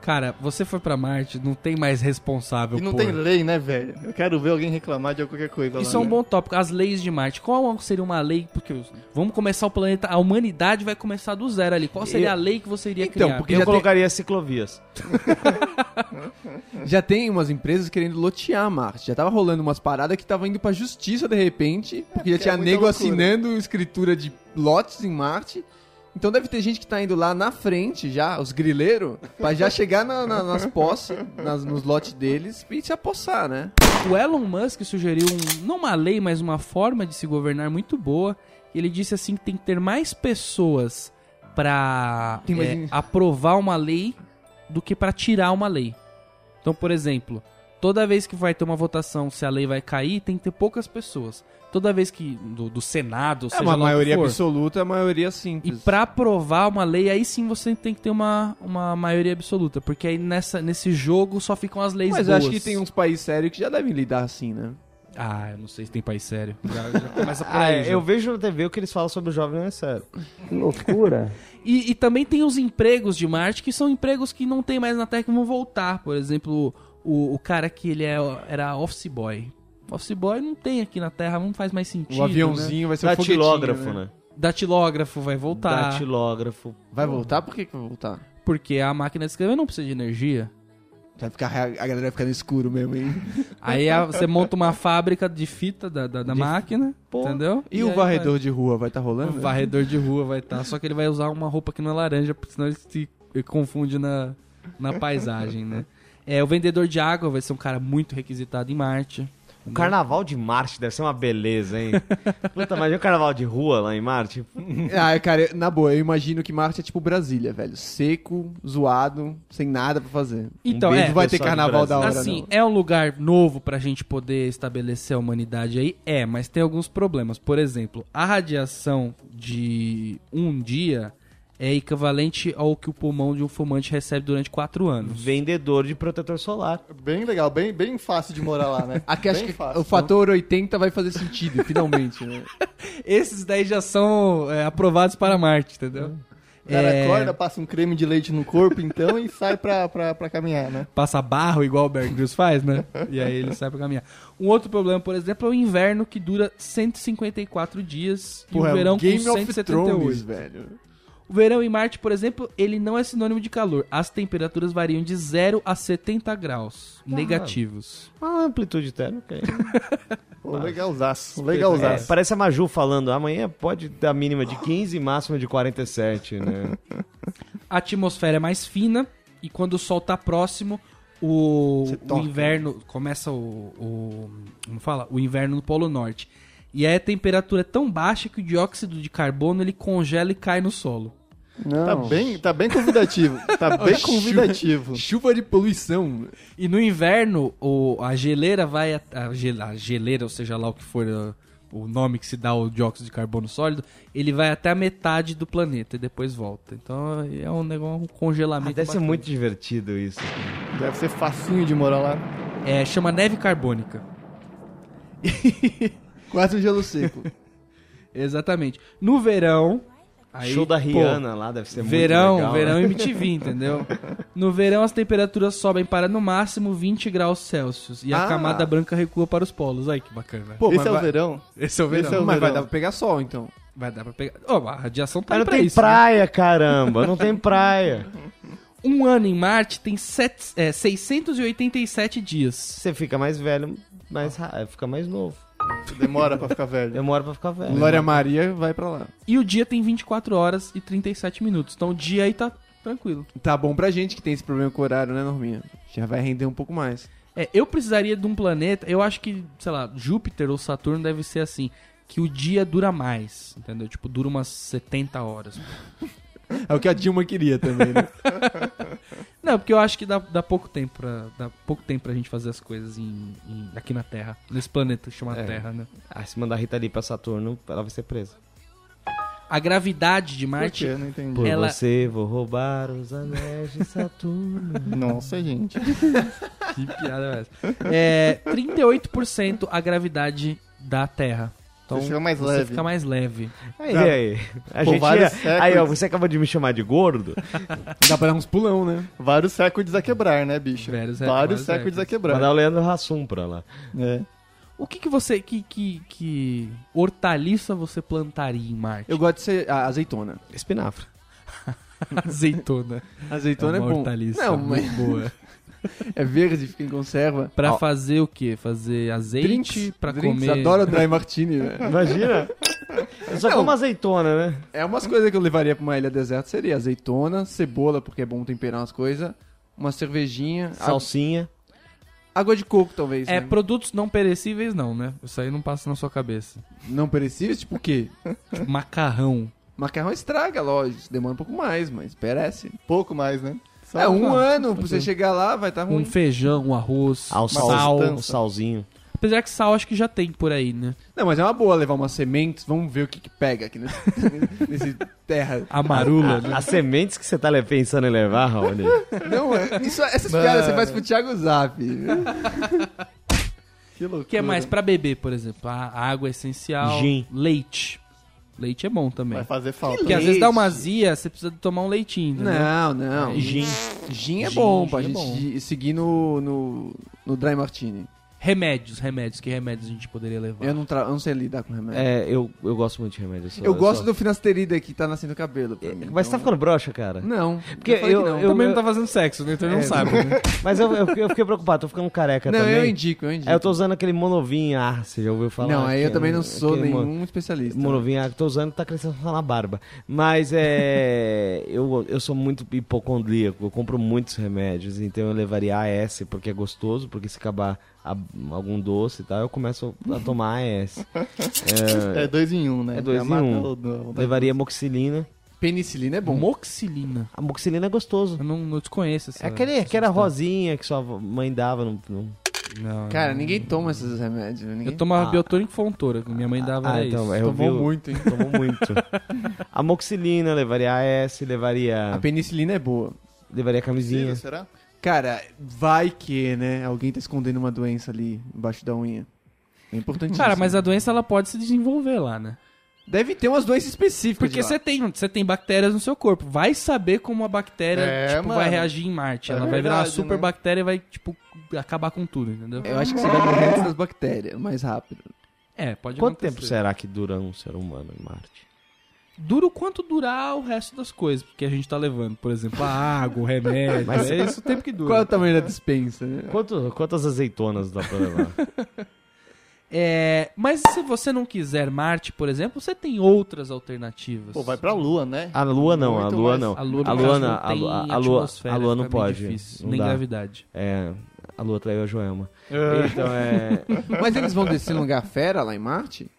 Cara, você foi pra Marte, não tem mais responsável E não por. tem lei, né, velho? Eu quero ver alguém reclamar de qualquer coisa Isso lá, é um né? bom tópico. As leis de Marte. Qual seria uma lei? Porque os- vamos começar o planeta. A humanidade vai começar do zero ali. Qual seria Eu- a lei que você iria Então, criar? porque Eu já tem- colocaria ciclovias. Já tem umas empresas querendo lotear Marte. Já tava rolando umas paradas que tava indo pra justiça de repente, porque já porque tinha é nego loucura. assinando escritura de lotes em Marte. Então deve ter gente que tá indo lá na frente já, os grileiros, pra já chegar na- na- nas posses, nas- nos lotes deles e se apossar, né? O Elon Musk sugeriu um, não uma lei, mas uma forma de se governar muito boa. Ele disse assim que tem que ter mais pessoas pra é, aprovar uma lei do que pra tirar uma lei. Então, por exemplo, toda vez que vai ter uma votação se a lei vai cair, tem que ter poucas pessoas. Toda vez que do, do Senado, É seja uma que maioria for, absoluta, é uma maioria E simples. pra aprovar uma lei, aí sim você tem que ter uma, uma maioria absoluta. Porque aí nessa, nesse jogo só ficam as leis Mas eu boas. acho que tem uns países sérios que já devem lidar assim, né? Ah, eu não sei se tem país sério. Já, já começa por Ah, aí. é, já. eu vejo na TV o que eles falam sobre o jovem, não é sério. E, e também tem os empregos de Marte, que são empregos que não tem mais na Terra que vão voltar. Por exemplo, o, o cara que ele é, era office boy. Office boy não tem aqui na Terra, não faz mais sentido. O aviãozinho vai ser o Datilógrafo, né? né? Datilógrafo vai voltar. Datilógrafo. Vai voltar? Por que, que vai voltar? Porque a máquina de escrever não precisa de energia. Vai ficar, a galera vai ficar no escuro mesmo, hein? Aí a- você monta uma fábrica de fita da, da, da máquina, entendeu? E, o aí varredor de rua vai estar vai- rolando? O varredor de rua vai estar. Só que ele vai usar uma roupa que não é laranja, porque senão ele se confunde na, na paisagem, né? É, o vendedor de água vai ser um cara muito requisitado em Marte. O carnaval de Marte deve ser uma beleza, hein? Puta, imagina o carnaval de rua lá em Marte. Ah, cara, na boa, eu imagino que Marte é tipo Brasília, velho. Seco, zoado, sem nada pra fazer. Então, um beijo é, vai ter carnaval da hora, Assim, não. é um lugar novo pra gente poder estabelecer a humanidade aí? É, mas tem alguns problemas. Por exemplo, a radiação de um dia é equivalente ao que o pulmão de um fumante recebe durante quatro anos. Vendedor de protetor solar. Bem legal, bem, bem fácil de morar lá, né? Aqui acho que fácil. o fator 80 vai fazer sentido, finalmente, né? Esses daí já são é, aprovados para Marte, entendeu? O cara É. acorda, passa um creme de leite no corpo, então, e sai pra, pra, pra caminhar, né? Passa barro igual o Bear Grylls faz, né? E aí ele sai pra caminhar. Um outro problema, por exemplo, é o inverno que dura 154 dias e Porra, o verão Game com of 178. Thrones, velho. O verão em Marte, por exemplo, ele não é sinônimo de calor. As temperaturas variam de 0 a 70 graus negativos. Uma amplitude térmica. aí. Pô, legalzaço, É, legalzaço. parece a Maju falando, amanhã pode dar mínima de 15 e máxima de 47, né? A atmosfera é mais fina e quando o sol tá próximo, o, o inverno começa o, o como fala, o inverno no Polo Norte. E aí a temperatura é tão baixa que o dióxido de carbono ele congela e cai no solo. Tá bem, tá bem convidativo. Tá bem convidativo. Chuva de poluição. E no inverno, o, a geleira vai. A, a gel- a geleira, ou seja lá o que for uh, o nome que se dá ao dióxido de carbono sólido, ele vai até a metade do planeta e depois volta. Então é um negócio, um congelamento. Ah, deve ser muito divertido isso. Deve ser facinho de morar lá. É, chama neve carbônica. Quase um gelo seco. Exatamente. No verão. Aí, Show da pô, Rihanna lá deve ser verão, muito legal. verão né? MTV, entendeu? No verão as temperaturas sobem para no máximo 20 graus Celsius e a Ah. camada branca recua para os polos. Aí que bacana. Pô, Esse é o vai- verão? Esse é o verão. esse é o Mas vai verão. dar pra pegar sol, então. Vai dar pra pegar. Ó, a radiação tá Mas aí não pra tem isso. né? praia, caramba. Não tem praia. Um ano em Marte tem sete, é, 687 dias. Você fica mais velho, mais ra- fica mais novo. Demora pra ficar velho. Demora pra ficar velho. Glória Maria vai pra lá. E o dia tem 24 horas e 37 minutos. Então o dia aí tá tranquilo. Tá bom pra gente que tem esse problema com o horário, né, Norminha? Já vai render um pouco mais. É, eu precisaria de um planeta. Eu acho que, sei lá, Júpiter ou Saturno deve ser assim. Que o dia dura mais, entendeu? Tipo, dura umas 70 horas. É o que a Dilma queria também, né? Não, porque eu acho que dá, dá pouco tempo pra, dá pouco tempo pra gente fazer as coisas em, em- aqui na Terra. Nesse planeta chamado É. Terra, né? Ah, se mandar a Rita ali pra Saturno, ela vai ser presa. A gravidade de Por Marte quê? Não entendi. Por Ela- você vou roubar os anéis de Saturno. Nossa, gente. Que piada é essa? É 38% a gravidade da Terra. Então Você fica mais você leve. fica mais leve. Aí, Tá. aí. A Pô, gente ia-. Aí, ó, você acabou de me chamar de gordo. Dá pra dar uns pulão, né? Vários séculos a quebrar, né, bicho? Vários sé- Vários vários séculos a quebrar. Mandar o Leandro Hassum pra lá. É. O que que você que que, que hortaliça você plantaria em Marte? Eu gosto de ser a azeitona. Espinafre. Azeitona. Azeitona é, uma bom. hortaliça Não, muito mas boa. É verde, fica em conserva. Pra Ó. fazer o quê? Fazer azeite Drinks, pra drinks, comer. Adoro dry martini, velho. Imagina. Eu só como azeitona, né? É umas coisas que eu levaria pra uma ilha deserta seria azeitona, cebola, porque é bom temperar umas coisas, uma cervejinha, Salsinha. água de coco, talvez. É, né? produtos não perecíveis não, né? Isso aí não passa na sua cabeça. Não perecíveis, tipo o quê? Tipo, macarrão. Macarrão estraga, lógico. Demora um pouco mais, mas perece. Pouco mais, né? Só é um ano, pra você chegar lá, vai estar ruim. Um feijão, um arroz, Ah, o sal. O salzinho. Apesar que sal acho que já tem por aí, né? Não, mas é uma boa levar umas sementes, vamos ver o que, que pega aqui nesse, nesse terra. A marula, né? As sementes que você tá pensando em levar, Raoni. Não, é, isso, essas Mano. piadas você faz pro Thiago Zap. Que loucura. O que é mais pra beber, por exemplo? A água é essencial. Gin. Leite. Leite é bom também. Vai fazer falta. Porque às vezes dá uma azia, você precisa tomar um leitinho, entendeu? Não, não. É, Gin. Gin é Gin, bom pra gin é gente bom. seguir no, no, no Dry Martini. Remédios, remédios. Que remédios a gente poderia levar? Eu não, tra- eu não sei lidar com remédio. É, eu, eu gosto muito de remédio. sou- eu gosto sou- do finasterida que tá nascendo cabelo. pra mim, Mas você tá então- ficando broxa, cara? Não. Porque falei eu- que não. eu- também não tá fazendo sexo, né? Então ele não É. sabe. né? Mas eu, eu, eu fiquei preocupado, tô ficando careca Não, também. eu indico, eu indico. Aí eu tô usando aquele monovinho, ah, você já ouviu falar? Não, aí eu Aquele- também não sou aquele mo- nenhum especialista. Monovinho, ah, tô usando, tá crescendo só na barba. Mas é. eu, eu sou muito hipocondríaco, eu compro muitos remédios, então eu levaria AS porque é gostoso, porque se acabar a- algum doce e tal, eu começo a tomar AS. É, É dois em um, né? É dois Já em um. levaria moxilina. Penicilina é bom. Moxilina. A moxilina é gostoso. Eu não, não desconheço essa. É aquele, essa aquela substância. rosinha que sua mãe dava no. no- Não, Cara, não. ninguém toma esses remédios. Ninguém... Eu tomava Ah. biotônico fontora, que minha mãe dava Ah, então, isso. é, Tomou vi muito, hein? Tomou muito. A moxilina, levaria AS, levaria. A penicilina é boa. Levaria camisinha. Será? Cara, vai que, né? Alguém tá escondendo uma doença ali embaixo da unha. É importante Cara, mas a doença ela pode se desenvolver lá, né? Deve ter umas doenças específicas. Porque você tem, você tem bactérias no seu corpo. Vai saber como a bactéria É, tipo, vai reagir em Marte. É Ela vai virar uma verdade, super né? bactéria e vai, tipo, acabar com tudo, entendeu? Eu acho que você vai morrer antes das bactérias, mais rápido. É, pode Quanto acontecer. tempo será que dura um ser humano em Marte? Dura o quanto durar o resto das coisas que a gente tá levando. Por exemplo, a água, o remédio. Mas- é isso o tempo que dura. Qual é o tamanho da dispensa? né? Quanto, quantas azeitonas dá pra levar? É, mas se você não quiser Marte, por exemplo, você tem outras alternativas. Pô, vai pra Lua, né? A Lua não, a Lua mais- não. A Lua, a Lua não, a Lua, a Lua, a Lua não pode. difícil, não nem dá. gravidade. É, a Lua traiu a Joelma. Então é. Mas eles vão descer num lugar fera lá em Marte?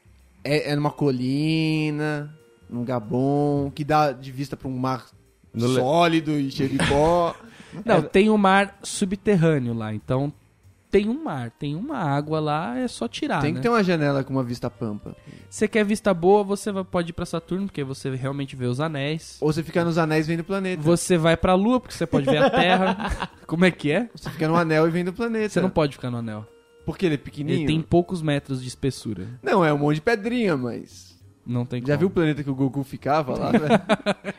É, é numa colina, num lugar bom, que dá de vista pra um mar No le- sólido e cheio de pó. Não, tem um mar subterrâneo lá, então tem um mar, tem uma água lá, é só tirar, Tem né? que ter uma janela com uma vista pampa. Você quer vista boa, você vai- pode ir pra Saturno, porque você realmente vê os anéis. Ou você fica nos anéis vendo o planeta. Você vai pra Lua, porque você pode ver a Terra. Como é que é? Você fica no anel e vendo o planeta. Você não pode ficar no anel. Porque ele é pequenininho? Ele tem poucos metros de espessura. Não, é um monte de pedrinha, mas... Não tem Já como. viu o planeta que o Goku ficava lá, velho?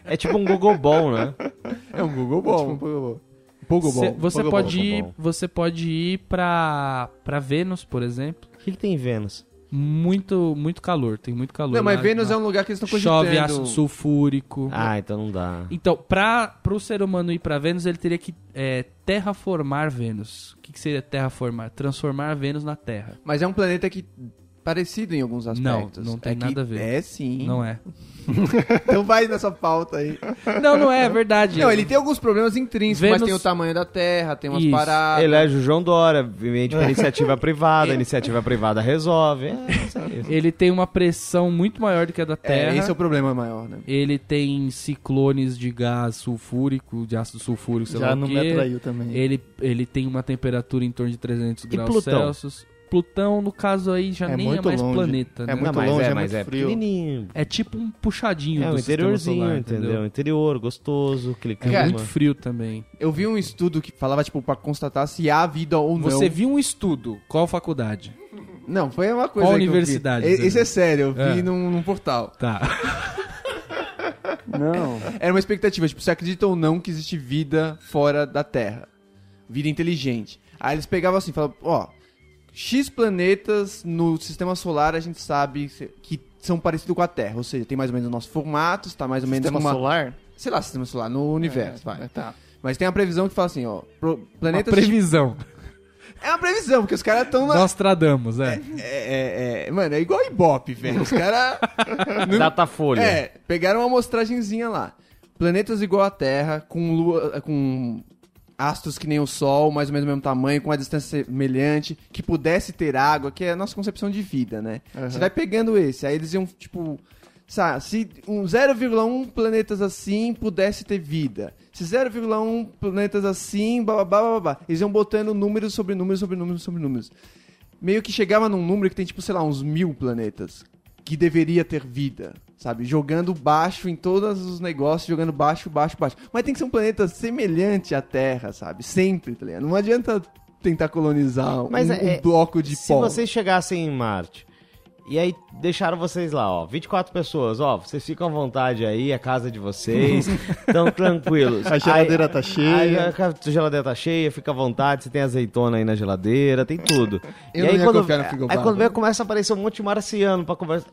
É tipo um Gogobol, né? É um Google Ball. Tipo um Pogobol. Pogobol. Cê- você Pogobol, pode ir, você pode ir pra, pra Vênus, por exemplo. O que, que tem em Vênus? Muito, muito calor, tem muito calor. Não, mas lá, Vênus lá. é um lugar que eles estão cogitando. Chove ácido sulfúrico. Ah, então não dá. Então, pra, pro ser humano ir pra Vênus, ele teria que é, terraformar Vênus. O que, que seria terraformar? Transformar Vênus na Terra. Mas é um planeta que parecido em alguns aspectos. não tem É nada a ver. É sim. Não é. Então vai nessa pauta aí. Não, não é, é verdade. Não, ele tem alguns problemas intrínsecos, Vênus- mas tem o tamanho da Terra, tem umas Isso. paradas. Elege o João Dória, vende pra iniciativa privada, a iniciativa privada resolve. É. Ele tem uma pressão muito maior do que a da É, Terra. esse é o problema maior, né? Ele tem ciclones de gás sulfúrico, de ácido sulfúrico, sei lá Já o não me atraiu também. Ele, ele tem uma temperatura em torno de 300 graus Plutão? Celsius. Plutão, no caso aí, já É nem é mais longe. planeta, É né? muito Não, longe, é, é muito é frio. pequenininho. É tipo um puxadinho É do um interiorzinho, solar, entendeu? Interior, gostoso, aquele É clima. muito frio também. Eu vi um estudo que falava, tipo, pra constatar se há vida ou não. Você viu um estudo, qual faculdade? Não, foi uma coisa Qual que eu vi. universidade? Esse é sério, eu vi É. num, num portal. Tá. Não. Era uma expectativa, tipo, você acredita ou não que existe vida fora da Terra? Vida inteligente. Aí eles pegavam assim, falavam, ó, X planetas no sistema solar a gente sabe que são parecidos com a Terra. Ou seja, tem mais ou menos o nosso formato, está mais ou menos Sistema como uma... solar? Sei lá, sistema solar, no universo, vai. É, tá. Mas tem a previsão que fala assim, ó, pro- Uma planetas... previsão. É uma previsão, porque os caras estão na... Nostradamus, é. É, é, é, mano, é igual Ibope, velho. Os caras... Datafolha. É, pegaram uma amostragenzinha lá. Planetas igual à Terra, com lua, com astros que nem o Sol, mais ou menos do mesmo tamanho, com uma distância semelhante, que pudesse ter água, que é a nossa concepção de vida, né? Você vai pegando esse, aí eles iam, tipo, sabe, se um 0,1 planetas assim pudesse ter vida. Se 0,1 planetas assim, blá, blá, blá, blá. Eles iam botando números sobre números sobre números sobre números. Meio que chegava num número que tem, tipo, sei lá, uns mil planetas que deveria ter vida, sabe? Jogando baixo em todos os negócios, jogando baixo, baixo, baixo. Mas tem que ser um planeta semelhante à Terra, sabe? Sempre, tá ligado? Não adianta tentar colonizar Mas um, é- um bloco de Se pó. vocês chegassem em Marte e aí deixaram vocês lá, ó, 24 pessoas, ó, vocês ficam à vontade aí, é casa de vocês, tão tranquilos. A geladeira tá Aí cheia. a geladeira tá cheia, fica à vontade, você tem azeitona aí na geladeira, tem tudo. Eu e não aí ia quando, confiar no aí quando né? vem, começa a aparecer um monte de marciano pra conversar.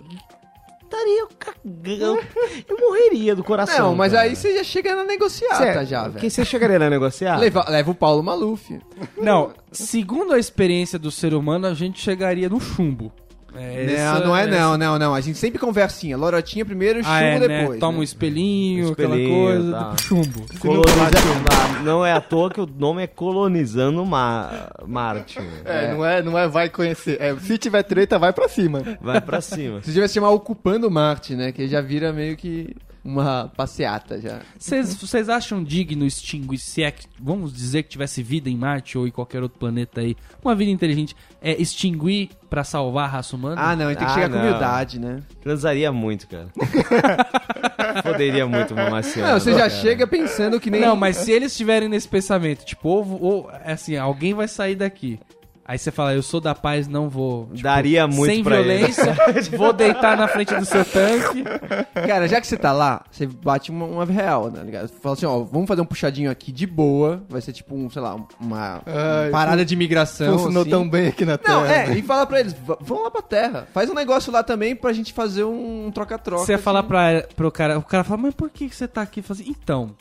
Estaria cagando. Eu morreria do coração. Não, mas cara. aí você já chega na negociata Cê- já, velho. Quem você chegaria a negociar? Leva, leva o Paulo Maluf. Não, segundo a experiência do ser humano, a gente chegaria no chumbo. É, não, essa- não é essa- não, não, não. A gente sempre conversinha. Lorotinha primeiro, chumbo Ah, é, né? depois. Toma um né? espelhinho, aquela Espelhinho, coisa, tá. do chumbo. Coloniza... Não é à toa que o nome é Colonizando Ma- Marte. É, Não, é, não é vai conhecer. É, se tiver treta, vai pra cima. Vai pra cima. Você devia se chamar Ocupando Marte, né? Que já vira meio que uma passeata já. Vocês vocês acham digno extinguir, se é que, vamos dizer que tivesse vida em Marte ou em qualquer outro planeta aí, uma vida inteligente, é extinguir pra salvar a raça humana? Ah, não, ele tem que Ah, chegar com não. humildade, né? Transaria muito, cara. Poderia muito uma marciana. Não, você já cara. chega pensando que nem. Não, mas se eles estiverem nesse pensamento, tipo, ou, ou, é assim, alguém vai sair daqui. Aí você fala, eu sou da paz, não vou. tipo, Daria muito Sem pra ele. violência, vou deitar na frente do seu tanque. Cara, já que você tá lá, você bate uma, uma real, né? ligado? Fala assim, ó, vamos fazer um puxadinho aqui de boa. Vai ser tipo um, sei lá, uma Ai, parada de imigração. Funcionou assim. tão bem aqui na Terra. Não, é, e fala pra eles, "Va- vão lá pra terra. Faz um negócio lá também pra gente fazer um troca-troca. Você ia falar assim. pra, pro cara, o cara fala, mas por que que você tá aqui? Fala assim, então,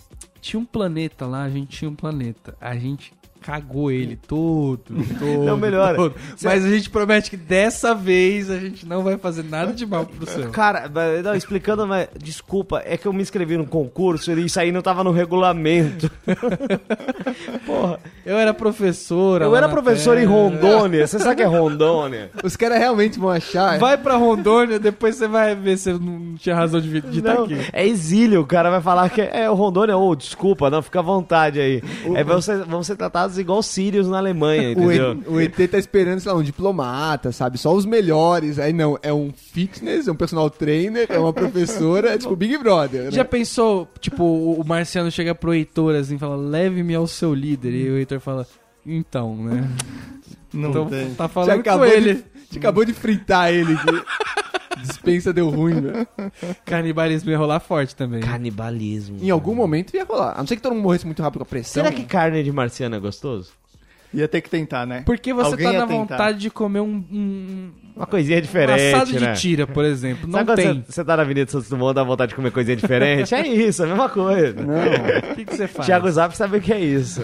tinha um planeta lá, a gente tinha um planeta. A gente cagou ele todo, todo. Não, melhor. todo. Mas a gente promete que dessa vez a gente não vai fazer nada de mal pro seu. Cara, não, explicando, mas desculpa, é que eu me inscrevi no concurso e isso aí não tava no regulamento. Porra, Eu era professora. eu era professor em terra. Rondônia, você sabe o que é Rondônia? Os caras realmente vão achar. Vai pra Rondônia, depois você vai ver se não tinha razão de estar Não, aqui. é exílio, o cara vai falar que é o Rondônia, ou desculpa, não, fica à vontade aí. Aí vão ser, vão ser tratados igual sírios na Alemanha, O, entendeu? E- o ET tá esperando, sei lá, um diplomata, sabe? Só os melhores. Aí não, é um fitness, é um personal trainer, é uma professora, é tipo Big Brother. né? Já pensou, tipo, o o marciano chega pro Heitor assim e fala, leve-me ao seu líder. E o Heitor fala, então, né? Não então, tem. tá falando com acabou, ele. de, já acabou de fritar ele. Dispensa deu ruim, velho. Canibalismo ia rolar forte também. Canibalismo. Em algum momento ia rolar. A não ser que todo mundo morresse muito rápido com a pressão. Será que carne de marciano é gostoso? Ia ter que tentar, né? Porque você Alguém tá na tentar. vontade de comer um, um, Uma coisinha um diferente, assado né? de tira, por exemplo. Não Sabe quando tem. Você, você tá na Avenida Santos Dumont dá vontade de comer coisinha diferente? é isso, a mesma coisa. O que, que você faz? Thiago Zap sabe o que é isso.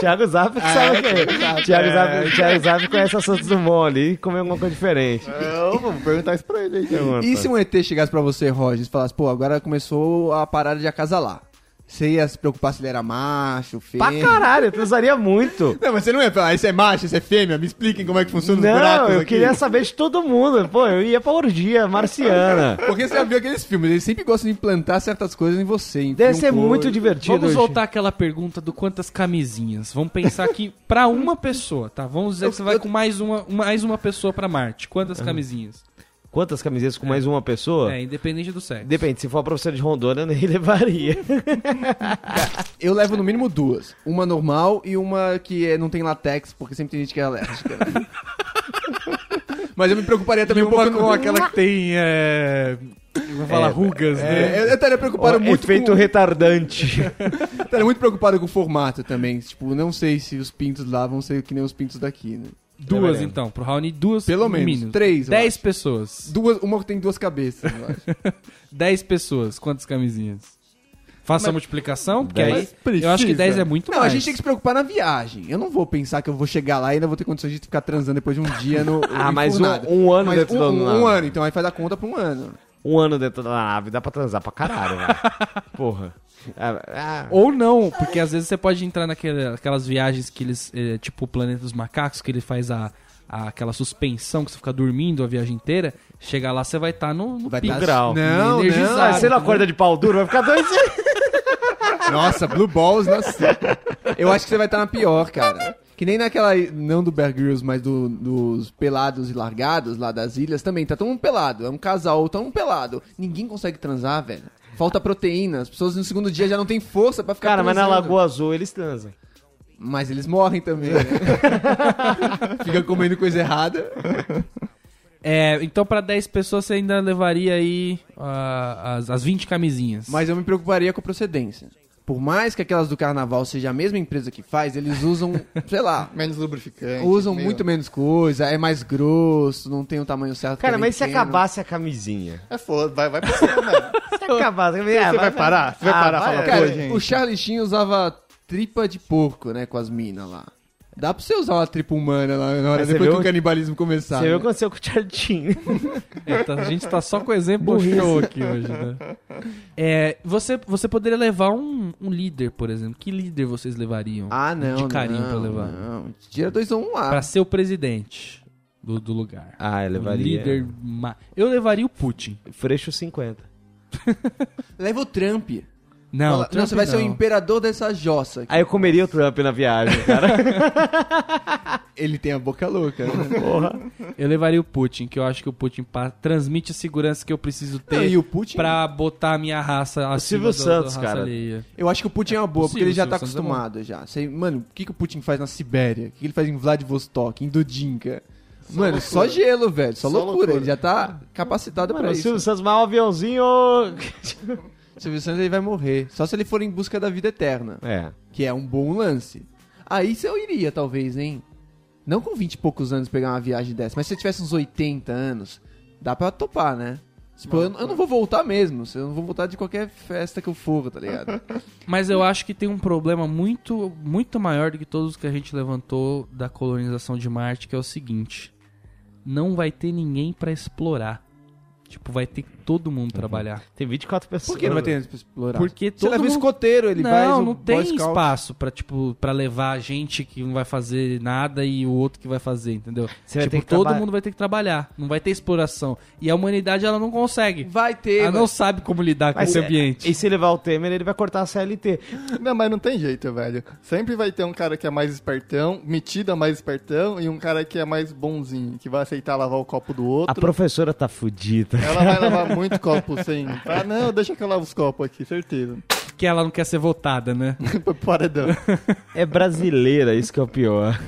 Thiago Zap que sabe o que é isso. Thiago Zap, Thiago Zap conhece a Santos Dumont ali e come alguma coisa diferente. Eu vou perguntar isso pra ele aí. E se um ET chegasse pra você, Roger, e falasse, pô, agora começou a parada de acasalar. Você ia se preocupar se ele era macho, Pra fêmea? caralho, eu transaria muito. Não, mas você não ia falar, esse é macho, esse é fêmea, me expliquem como é que funciona os Não, buracos eu aqui. queria saber de todo mundo. Pô, eu ia pra orgia marciana. Porque você já viu aqueles filmes, eles sempre gostam de implantar certas coisas em você. Deve ser muito divertido. Vamos voltar àquela pergunta do quantas camisinhas. Vamos pensar que pra uma pessoa, tá? Vamos dizer que você vai com mais uma, mais uma pessoa pra Marte. Quantas camisinhas? Quantas camisetas com mais uma pessoa? É, independente do sexo. Depende, se for a professora de Rondônia, eu nem levaria. Eu levo no mínimo duas. Uma normal e uma que é- não tem latex, porque sempre tem gente que é alérgica. Mas eu me preocuparia também um pouco com aquela que tem. É... eu Vou falar rugas, né? É, eu eu estaria preocupado muito Efeito com... retardante. Estaria muito preocupado com o formato também. Tipo, não sei se os pintos lá vão ser que nem os pintos daqui, né? Duas, veremos. então. Pro Raoni, duas. Pelo no menos. mínimo. Três, eu Dez acho. pessoas. Duas, uma que tem duas cabeças, eu acho. Dez pessoas. Quantas camisinhas? Faça a multiplicação, porque Dez. aí. Eu acho que 10 é muito Não, mais. a gente tem que se preocupar na viagem. Eu não vou pensar que eu vou chegar lá e ainda vou ter condições de ficar transando depois de um dia no. Ah, mas um- enfurnado. um ano Mas dentro um, da um, um ano, então aí faz a conta pra um ano. Um ano dentro da nave, dá pra transar pra caralho, velho. Porra. Ah, ah, Ou não, porque às vezes você pode entrar naquelas viagens que eles. é, tipo o Planeta dos Macacos, que ele faz a, a- aquela suspensão que você fica dormindo a viagem inteira. Chegar lá, você vai estar no, no Vai pico. tá- grau. Não, não. Você não acorda de pau duro, vai ficar dois Nossa, Blue Balls, nossa. Eu acho que você vai estar na pior, cara. Que nem naquela, não do Bear Grylls, mas do- dos pelados e largados lá das ilhas também. Tá todo mundo pelado. É um casal tão pelado. Ninguém consegue transar, velho. Falta proteína. As pessoas no segundo dia já não tem força pra ficar Cara, mas na transando. Lagoa Azul eles transam. Mas eles morrem também, né? Fica comendo coisa errada. É, então pra 10 pessoas você ainda levaria aí ah, as, as 20 camisinhas. Mas eu me preocuparia com a procedência. Por mais que aquelas do carnaval seja a mesma empresa que faz, eles usam, sei lá, Menos lubrificante. usam meio- muito menos coisa, é mais grosso, não tem o tamanho certo. Cara, é mas se pequeno. acabasse a camisinha? É foda, vai, vai pra cima, mano. Se acabasse a camisinha, Você vai parar? Você vai parar e falar, Cara, pô, gente. o Charlie Sheen usava tripa de porco, né, com as minas lá. Dá pra você usar uma tripa humana lá na hora, Mas depois que o canibalismo começar. Você viu o né? que aconteceu com o Charlie É, tá- a gente tá só com exemplo show aqui hoje, né? É, você, você poderia levar um, um líder, por exemplo. Que líder vocês levariam? Ah, não, De carinho não, pra levar. Não, tira dois ou um lá. Pra ser o presidente do, do lugar. Ah, eu Um levaria. líder. ma- Eu levaria o Putin. Freixo 50. Leva o Trump. Não, Fala, Trump você vai ser o não. imperador dessa jossa. Aí eu comeria o Trump na viagem, cara. Ele tem a boca louca. né? Eu levaria o Putin, que eu acho que o Putin transmite a segurança que eu preciso ter Não, e o Putin, pra botar a minha raça acima Silvio da- Santos, raça cara. alheia. eu acho que o Putin é uma boa, porque Possível, ele já Silvio tá Santos é acostumado já. Você- mano, o que, que o Putin faz na Sibéria? O que, que ele faz em Vladivostok, em Dudinka? Mano, só gelo, velho. Só, Só loucura. loucura. Ele já tá capacitado Mano, pra o isso. Silvio Santos, mais um aviãozinho. Silvio Santos ele vai morrer. Só se ele for em busca da vida eterna. É. Que é um bom lance. Aí você eu iria, talvez, hein? Não com 20 e poucos anos pegar uma viagem dessa, mas se você tivesse uns 80 anos, dá pra topar, né? Tipo, eu, eu não vou voltar mesmo. Eu não vou voltar de qualquer festa que eu for, tá ligado? Mas eu acho que tem um problema muito, muito maior do que todos que a gente levantou da colonização de Marte, que é o seguinte: não vai ter ninguém pra explorar. Tipo, vai ter que todo mundo trabalhar. Tem 24 pessoas. Por que não vai ter pra explorar? Porque Você todo leva um mundo... escoteiro, ele não, vai... não Boy tem espaço pra, tipo, pra levar gente que não vai fazer nada e o outro que vai fazer, entendeu? Você vai tipo, ter que todo traba- mundo vai ter que trabalhar. Não vai ter exploração. E a humanidade, ela não consegue. Vai ter, Ela vai- não sabe como lidar com Mas esse é- ambiente. E se levar o Temer, ele vai cortar a CLT. Não, mas não tem jeito, velho. Sempre vai ter um cara que é mais espertão, metido a mais espertão, e um cara que é mais bonzinho, que vai aceitar lavar o copo do A outro. professora tá fudida. Ela vai lavar muito copo sem. Ah, não, deixa que eu lavo os copos aqui, certeza. Que ela não quer ser votada, né? Paredão. É brasileira, isso que é o pior.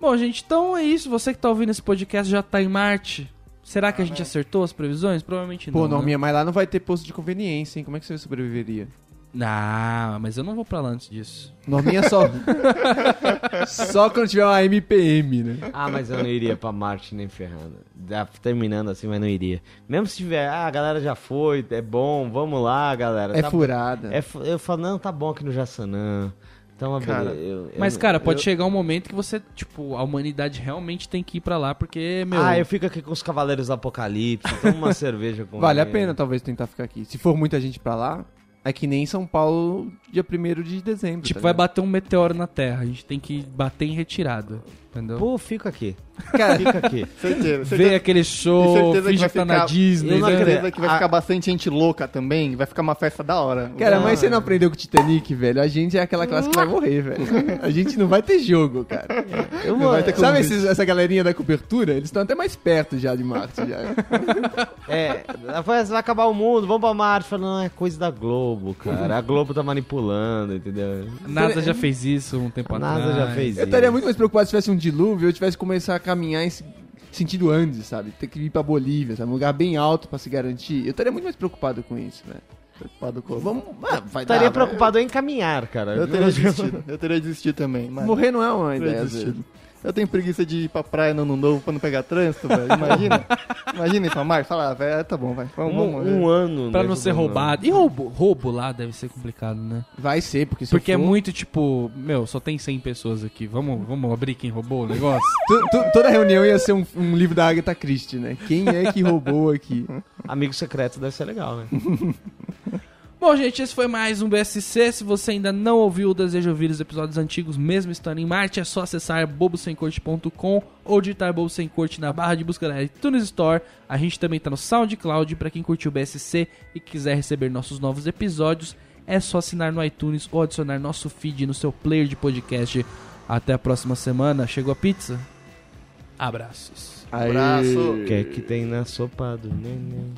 Bom, gente, então é isso. Você que tá ouvindo esse podcast já tá em Marte. Será que a gente acertou as previsões? Provavelmente Pô, não. não, né? minha, mas lá não vai ter posto de conveniência, hein? Como é que você sobreviveria? Não, mas eu não vou pra lá antes disso. Norminha só. só quando tiver uma MPM, né? Ah, mas eu não iria pra Marte nem ferrando. Já Terminando assim, mas não iria. Mesmo se tiver, ah, a galera já foi, é bom, vamos lá, galera. É tá- furada. é eu falo, não, tá bom aqui no Jaçanã. Então, Cara, beleza, eu- eu Mas, cara, pode eu- chegar um momento que você, tipo, a humanidade realmente tem que ir pra lá, porque, meu. Ah, eu fico aqui com os Cavaleiros do Apocalipse, tomo uma cerveja com Vale a pena, talvez, tentar ficar aqui. Se for muita gente pra lá, é que nem São Paulo, dia 1 de dezembro. Tipo, tá vai bater um meteoro na Terra. A gente tem que bater em retirada. Entendeu? Pô, fica aqui. Cara, Fica aqui. Certeza. Vê certeza. aquele E show, certeza que finge vai que tá na ficar- Disney, eu não né? Certeza que vai A- ficar bastante gente louca também, vai ficar uma festa da hora. cara, mas Não, você não aprendeu com o Titanic, velho? A gente é aquela classe que vai morrer, velho. A gente não vai ter jogo, cara. Eu, Não vai ter como Sabe esses- essa galerinha da cobertura? Eles estão até mais perto já de Marte. Já. É, vai vai acabar o mundo, vamos pra Marte. Fala, não, é coisa da Globo, cara. A Globo tá manipulando, entendeu? NASA já fez isso um tempo A atrás. NASA já fez Eu isso. estaria muito mais preocupado se tivesse um dilúvio, eu tivesse que começar a caminhar em se- sentido Andes, sabe? Ter que ir pra Bolívia, sabe? Um lugar bem alto pra se garantir. Eu estaria muito mais preocupado com isso, velho. Preocupado com- Vamos. Ah, vai Estaria dar, preocupado em caminhar, cara. Eu teria desistido. Eu teria desistido também. Morrer não é uma eu teria ideia. desistido. Eu tenho preguiça de ir pra praia no ano novo pra não pegar trânsito, velho. Imagina. Imagina ir pra mar e falar, ah, velho, tá bom, vai. Vamos, vamos Um, morrer. um ano. Pra né, não ser roubado. E roubo? Roubo lá deve ser complicado, né? Vai ser, porque se Porque eu é for- muito tipo, meu, só tem 100 pessoas aqui. Vamos, vamos abrir quem roubou o negócio? Tu- tu- toda reunião ia ser um, um livro da Agatha Christie, né? Quem é que roubou aqui? Amigo secreto deve ser legal, né? Bom, gente, esse foi mais um BSC. Se você ainda não ouviu ou deseja ouvir os episódios antigos, mesmo estando em Marte, é só acessar bobosemcorte.com ou digitar Bobo Sem Corte na barra de busca da iTunes Store. A gente também tá no SoundCloud. Pra quem curtiu o BSC e quiser receber nossos novos episódios, é só assinar no iTunes ou adicionar nosso feed no seu player de podcast. Até a próxima semana. Chegou a pizza? Abraços. Abraço. O que é que tem na sopa do neném?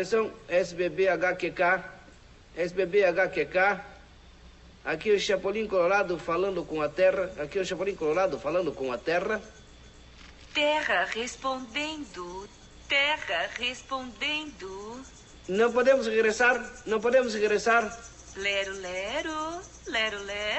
Atenção, SBBHQK, SBBHQK. Aqui o Chapolin Colorado falando com a Terra. Aqui o Chapolin Colorado falando com a Terra. Terra respondendo. Terra respondendo. Não podemos regressar, não podemos regressar. Lero, lero. Lero, lero.